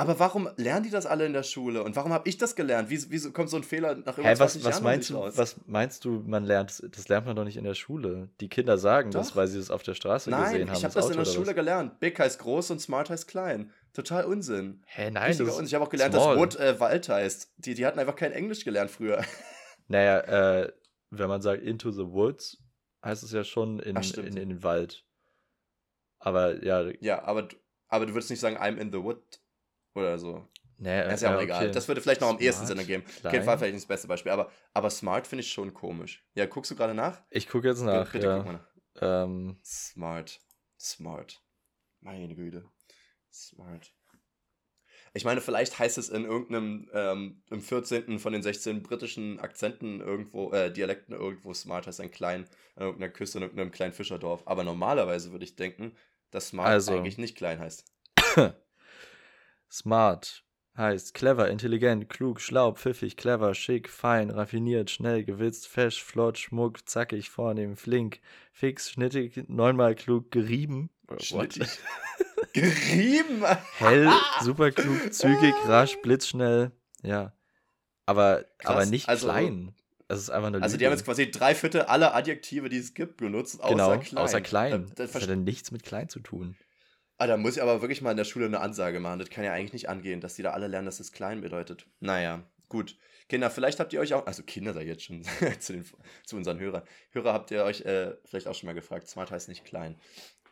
aber warum lernen die das alle in der Schule? Und warum habe ich das gelernt? Wieso, wieso kommt so ein Fehler nach über hey, was, was meinst du? Was meinst du, man lernt, das lernt man doch nicht in der Schule. Die Kinder sagen doch. das, weil sie das auf der Straße nein, gesehen haben. Nein, ich habe das, das in der Schule was? gelernt. Big heißt groß und smart heißt klein. Total Unsinn. Hä, hey, nein. das Ich habe auch gelernt, small. dass Wood äh, Wald heißt. Die, die hatten einfach kein Englisch gelernt früher. Naja, äh, wenn man sagt into the woods, heißt es ja schon in, Ach, in, in den Wald. Aber ja. Ja, aber, aber du würdest nicht sagen, I'm in the wood oder so. Nee, ist ja auch okay. egal. Das würde vielleicht noch am ehesten Sinn ergeben. Auf jeden Fall vielleicht nicht das beste Beispiel. Aber, aber smart finde ich schon komisch. Ja, guckst du gerade nach? Ich gucke jetzt nach. Bitte, ja. guck mal nach. Ähm. Smart. Smart. Meine Güte. Smart. Ich meine, vielleicht heißt es in irgendeinem, ähm, im 14. von den 16 britischen Akzenten irgendwo, äh, Dialekten irgendwo smart heißt ein klein, an irgendeiner Küste, in irgendeinem kleinen Fischerdorf. Aber normalerweise würde ich denken, dass smart also. eigentlich nicht klein heißt. Smart heißt clever, intelligent, klug, schlau, pfiffig, clever, schick, fein, raffiniert, schnell, gewitzt, fesch, flott, schmuck, zackig, vornehm, flink, fix, schnittig, neunmal klug, gerieben. Schnittig. gerieben? Hell, super klug, zügig, rasch, blitzschnell. Ja. Aber, aber nicht also, klein. Also, die haben jetzt quasi drei Viertel aller Adjektive, die es gibt, benutzt, außer genau, klein. Außer klein. Das, das hat dann nichts mit klein zu tun. Ah, da muss ich aber wirklich mal in der Schule eine Ansage machen. Das kann ja eigentlich nicht angehen, dass die da alle lernen, dass es klein bedeutet. Naja, gut. Kinder, vielleicht habt ihr euch auch, also Kinder da jetzt schon zu, den, zu unseren Hörern. Hörer habt ihr euch äh, vielleicht auch schon mal gefragt. Smart heißt nicht klein.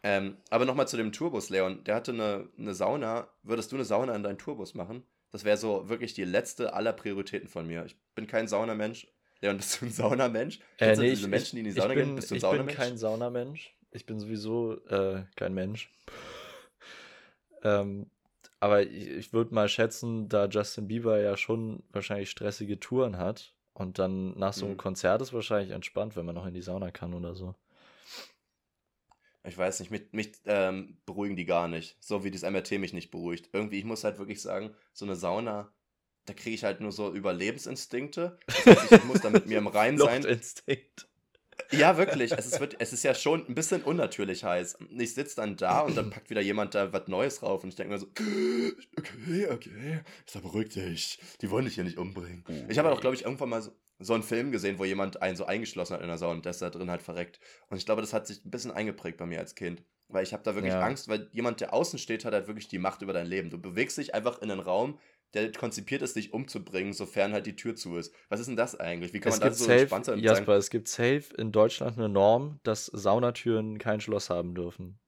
Ähm, aber nochmal zu dem Tourbus, Leon. Der hatte eine, eine Sauna. Würdest du eine Sauna in deinen Tourbus machen? Das wäre so wirklich die letzte aller Prioritäten von mir. Ich bin kein Saunamensch. Leon, bist du ein Saunamensch? Äh, nee, diese ich, Menschen, die in die Sauna bin, gehen, bist du ein Saunamensch? Ich bin kein Saunamensch. Ich bin sowieso äh, kein Mensch. Ähm, aber ich, ich würde mal schätzen, da Justin Bieber ja schon wahrscheinlich stressige Touren hat und dann nach so einem mhm. Konzert ist wahrscheinlich entspannt, wenn man noch in die Sauna kann oder so. Ich weiß nicht, mich, mich ähm, beruhigen die gar nicht. So wie das MRT mich nicht beruhigt. Irgendwie, ich muss halt wirklich sagen, so eine Sauna, da kriege ich halt nur so Überlebensinstinkte. Das heißt, ich muss da mit mir im Rein sein. Instinkt. Ja, wirklich. Es ist, es ist ja schon ein bisschen unnatürlich heiß. Ich sitze dann da und dann packt wieder jemand da was Neues rauf und ich denke mir so, okay, okay, ist beruhig dich. Die wollen dich hier nicht umbringen. Ich habe auch, glaube ich, irgendwann mal so, so einen Film gesehen, wo jemand einen so eingeschlossen hat in der Sauna und der ist da drin halt verreckt. Und ich glaube, das hat sich ein bisschen eingeprägt bei mir als Kind. Weil ich habe da wirklich ja. Angst, weil jemand, der außen steht, hat halt wirklich die Macht über dein Leben. Du bewegst dich einfach in einen Raum, der konzipiert ist, dich umzubringen, sofern halt die Tür zu ist. Was ist denn das eigentlich? Wie kann es man da so safe, entspannt sein? Jasper, sagen? es gibt safe in Deutschland eine Norm, dass Saunatüren kein Schloss haben dürfen.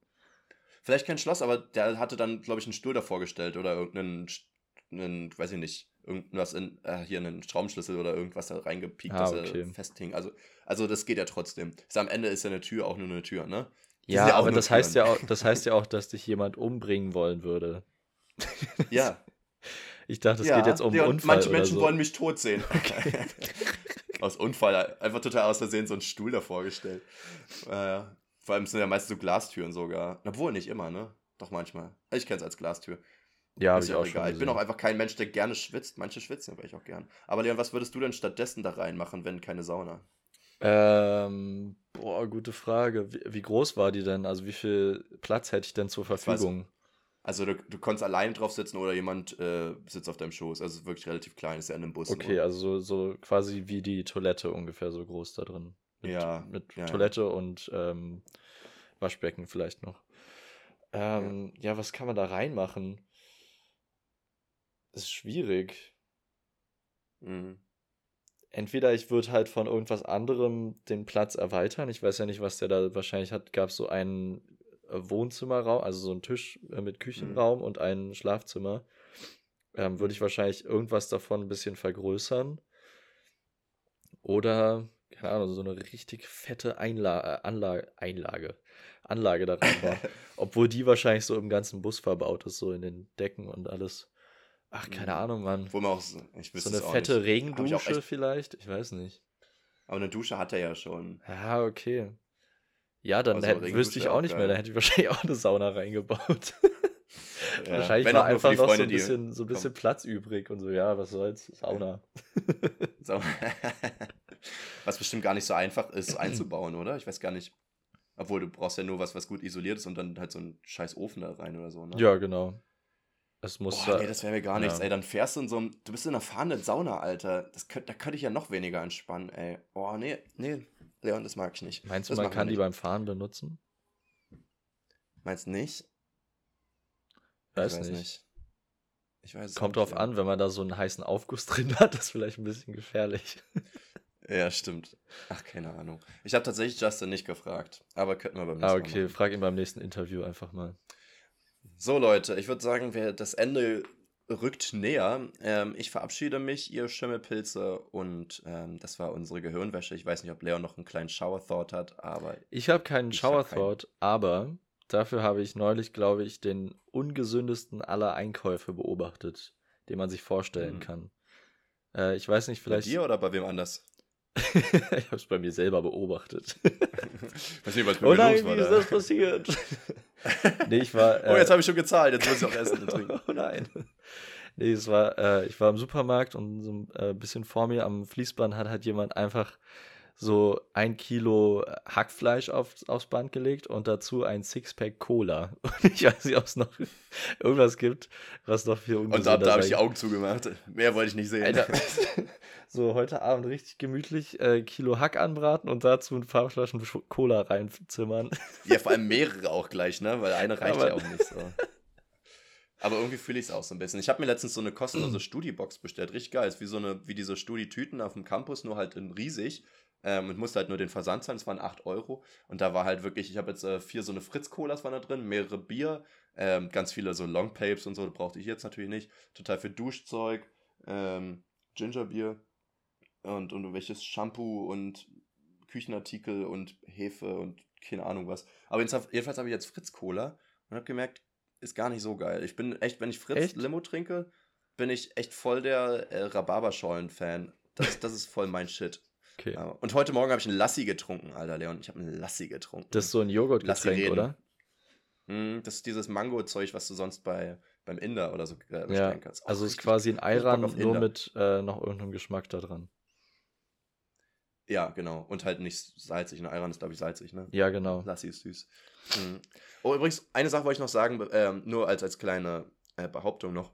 Vielleicht kein Schloss, aber der hatte dann, glaube ich, einen Stuhl davor gestellt oder irgendeinen, einen, weiß ich nicht, irgendwas in, äh, hier einen Schraubenschlüssel oder irgendwas da reingepiekt, ah, dass okay. er festhing. Also, also das geht ja trotzdem. Ist, am Ende ist ja eine Tür auch nur eine Tür, ne? ja, ja aber das Türen. heißt ja, auch, das heißt ja auch, dass dich jemand umbringen wollen würde. Ja. Ich dachte, es ja, geht jetzt um und Unfall. Manche Menschen so. wollen mich tot sehen. Okay. aus Unfall, einfach total aus Versehen so einen Stuhl davor gestellt. Äh, vor allem sind ja meistens so Glastüren sogar. Obwohl nicht immer, ne? Doch manchmal. Ich kenne es als Glastür. Ja, ist ja auch egal. Ich bin auch einfach kein Mensch, der gerne schwitzt. Manche schwitzen aber ich auch gern. Aber Leon, was würdest du denn stattdessen da reinmachen, wenn keine Sauna? Ähm, boah, gute Frage. Wie, wie, groß war die denn? Also wie viel Platz hätte ich denn zur Verfügung? Also du, du konntest alleine drauf sitzen oder jemand äh, sitzt auf deinem Schoß. Also wirklich relativ klein, ist ja in einem Bus. Okay, nur. also so, so quasi wie die Toilette ungefähr so groß da drin. Mit, ja. Mit ja, Toilette und ähm, Waschbecken vielleicht noch. Ähm, ja. ja, was kann man da reinmachen? Das ist schwierig. Mhm. Entweder ich würde halt von irgendwas anderem den Platz erweitern. Ich weiß ja nicht, was der da wahrscheinlich hat. Gab es so einen Wohnzimmerraum, also so einen Tisch äh, mit Küchenraum mhm. und ein Schlafzimmer. Ähm, würde ich wahrscheinlich irgendwas davon ein bisschen vergrößern. Oder, keine Ahnung, so eine richtig fette Einla äh, Anlage, Einlage, Anlage da rein Obwohl die wahrscheinlich so im ganzen Bus verbaut ist, so in den Decken und alles. Ach, keine mhm. Ahnung, Mann. Wo man auch, ich so eine fette nicht. Regendusche ich vielleicht? Ich weiß nicht. Aber eine Dusche hat er ja schon. Ja, okay. Ja, dann hätte, wüsste ich auch nicht mehr. Da hätte ich wahrscheinlich auch eine Sauna reingebaut. ja, wahrscheinlich war einfach noch so ein bisschen, so ein bisschen Platz übrig und so, ja, was soll's, Sauna. was bestimmt gar nicht so einfach ist einzubauen, oder? Ich weiß gar nicht. Obwohl, du brauchst ja nur was, was gut isoliert ist und dann halt so einen scheiß Ofen da rein oder so, ne? Ja, genau. Es muss. Boah, nee, das wäre mir gar nichts, ja. ey. Dann fährst du in so einem. Du bist in einer fahrenden Sauna, Alter. Das könnt, da könnte ich ja noch weniger entspannen, ey. Boah, nee, nee. Leon, das mag ich nicht. Meinst du, das man kann die beim Fahren benutzen? Meinst du nicht? Weiß, ich weiß nicht. nicht. Ich weiß Kommt drauf an, wenn man da so einen heißen Aufguss drin hat, das ist vielleicht ein bisschen gefährlich. Ja, stimmt. Ach, keine Ahnung. Ich habe tatsächlich Justin nicht gefragt, aber könnten wir beim nächsten Mal. Ah, okay, Mal frag ihn beim nächsten Interview einfach mal. So, Leute, ich würde sagen, wir, das Ende rückt näher. Ähm, ich verabschiede mich, ihr Schimmelpilze, und ähm, das war unsere Gehirnwäsche. Ich weiß nicht, ob Leon noch einen kleinen Shower Thought hat, aber. Ich habe keinen Shower Thought, aber dafür habe ich neulich, glaube ich, den ungesündesten aller Einkäufe beobachtet, den man sich vorstellen mhm. kann. Äh, ich weiß nicht, vielleicht. Bei dir oder bei wem anders? ich habe es bei mir selber beobachtet. weiß nicht, was mit oh nein, wie ist das passiert? nee, ich war. Äh, oh, jetzt habe ich schon gezahlt, jetzt muss ich auch essen und trinken. oh nein. Nee, es war, äh, ich war im Supermarkt und so ein äh, bisschen vor mir am Fließband hat halt jemand einfach so ein Kilo Hackfleisch auf, aufs Band gelegt und dazu ein Sixpack Cola. Und ich weiß nicht, ob es noch irgendwas gibt, was noch viel Und da, da habe ich die Augen zugemacht. Mehr wollte ich nicht sehen. Alter, so heute Abend richtig gemütlich äh, Kilo Hack anbraten und dazu ein paar Flaschen Cola reinzimmern. Ja, vor allem mehrere auch gleich, ne? Weil eine reicht Aber ja auch nicht so. Aber irgendwie fühle ich es auch so ein bisschen. Ich habe mir letztens so eine kostenlose Studiebox bestellt. Richtig geil. Ist wie so eine, wie diese Studi-Tüten auf dem Campus, nur halt in riesig. Ähm, und musste halt nur den Versand zahlen. Das waren 8 Euro. Und da war halt wirklich, ich habe jetzt äh, vier so eine Fritz-Colas waren da drin, mehrere Bier, ähm, ganz viele so Longpapes und so. Das brauchte ich jetzt natürlich nicht. Total viel Duschzeug, ähm, Gingerbier und, und welches Shampoo und Küchenartikel und Hefe und keine Ahnung was. Aber jedenfalls habe ich jetzt Fritz-Cola und habe gemerkt, ist gar nicht so geil. Ich bin echt, wenn ich Fritz echt? Limo trinke, bin ich echt voll der äh, Rhabarberschollen-Fan. Das, das ist voll mein Shit. Okay. Uh, und heute Morgen habe ich einen Lassi getrunken, Alter Leon. Ich habe einen Lassi getrunken. Das ist so ein Joghurtgetränk, oder? Mm, das ist dieses Mango-Zeug, was du sonst bei, beim Inder oder so äh, bestellen ja, kannst. Auch also ist quasi ein Ayran, nur mit äh, noch irgendeinem Geschmack da dran. Ja, genau. Und halt nicht salzig. Ne? Ayran ist, glaube ich, salzig, ne? Ja, genau. Lassi ist süß. Mhm. Oh, übrigens, eine Sache wollte ich noch sagen, ähm, nur als, als kleine äh, Behauptung noch.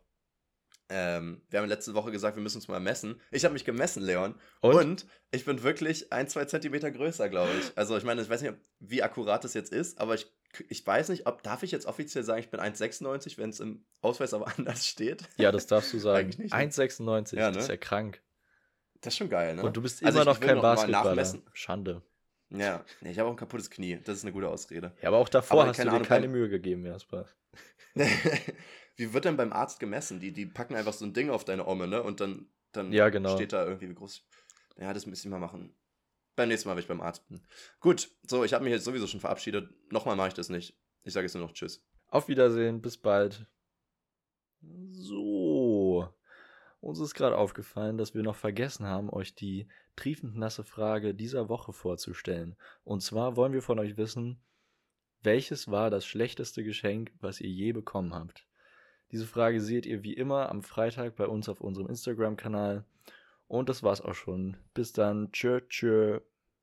Ähm, wir haben letzte Woche gesagt, wir müssen uns mal messen. Ich habe mich gemessen, Leon. Und? Und ich bin wirklich ein, zwei Zentimeter größer, glaube ich. Also ich meine, ich weiß nicht, wie akkurat das jetzt ist, aber ich, ich weiß nicht, ob darf ich jetzt offiziell sagen, ich bin 1,96, wenn es im Ausweis aber anders steht. Ja, das darfst du sagen. Eigentlich nicht, ne? 1,96, Ja, das ist ne? ja krank. Das ist schon geil, ne? Und du bist Also immer ich noch will kein noch Basketballer. Schande. Ja, nee, ich habe auch ein kaputtes Knie. Das ist eine gute Ausrede. Ja, aber auch davor Aber hast du dir Ahnung, keine Mühe gegeben, Jasper. wie wird denn beim Arzt gemessen? Die, die packen einfach so ein Ding auf deine Omme, ne? Und dann, dann Ja, genau. steht da irgendwie, wie groß. Ja, das müssen wir mal machen. Beim nächsten Mal, wenn ich beim Arzt bin. Gut, so, ich habe mich jetzt sowieso schon verabschiedet. Nochmal mache ich das nicht. Ich sage jetzt nur noch Tschüss. Auf Wiedersehen, bis bald. So. Uns ist gerade aufgefallen, dass wir noch vergessen haben, euch die triefend nasse Frage dieser Woche vorzustellen. Und zwar wollen wir von euch wissen, welches war das schlechteste Geschenk, was ihr je bekommen habt? Diese Frage seht ihr wie immer am Freitag bei uns auf unserem Instagram-Kanal. Und das war's auch schon. Bis dann. Tschö, tschö.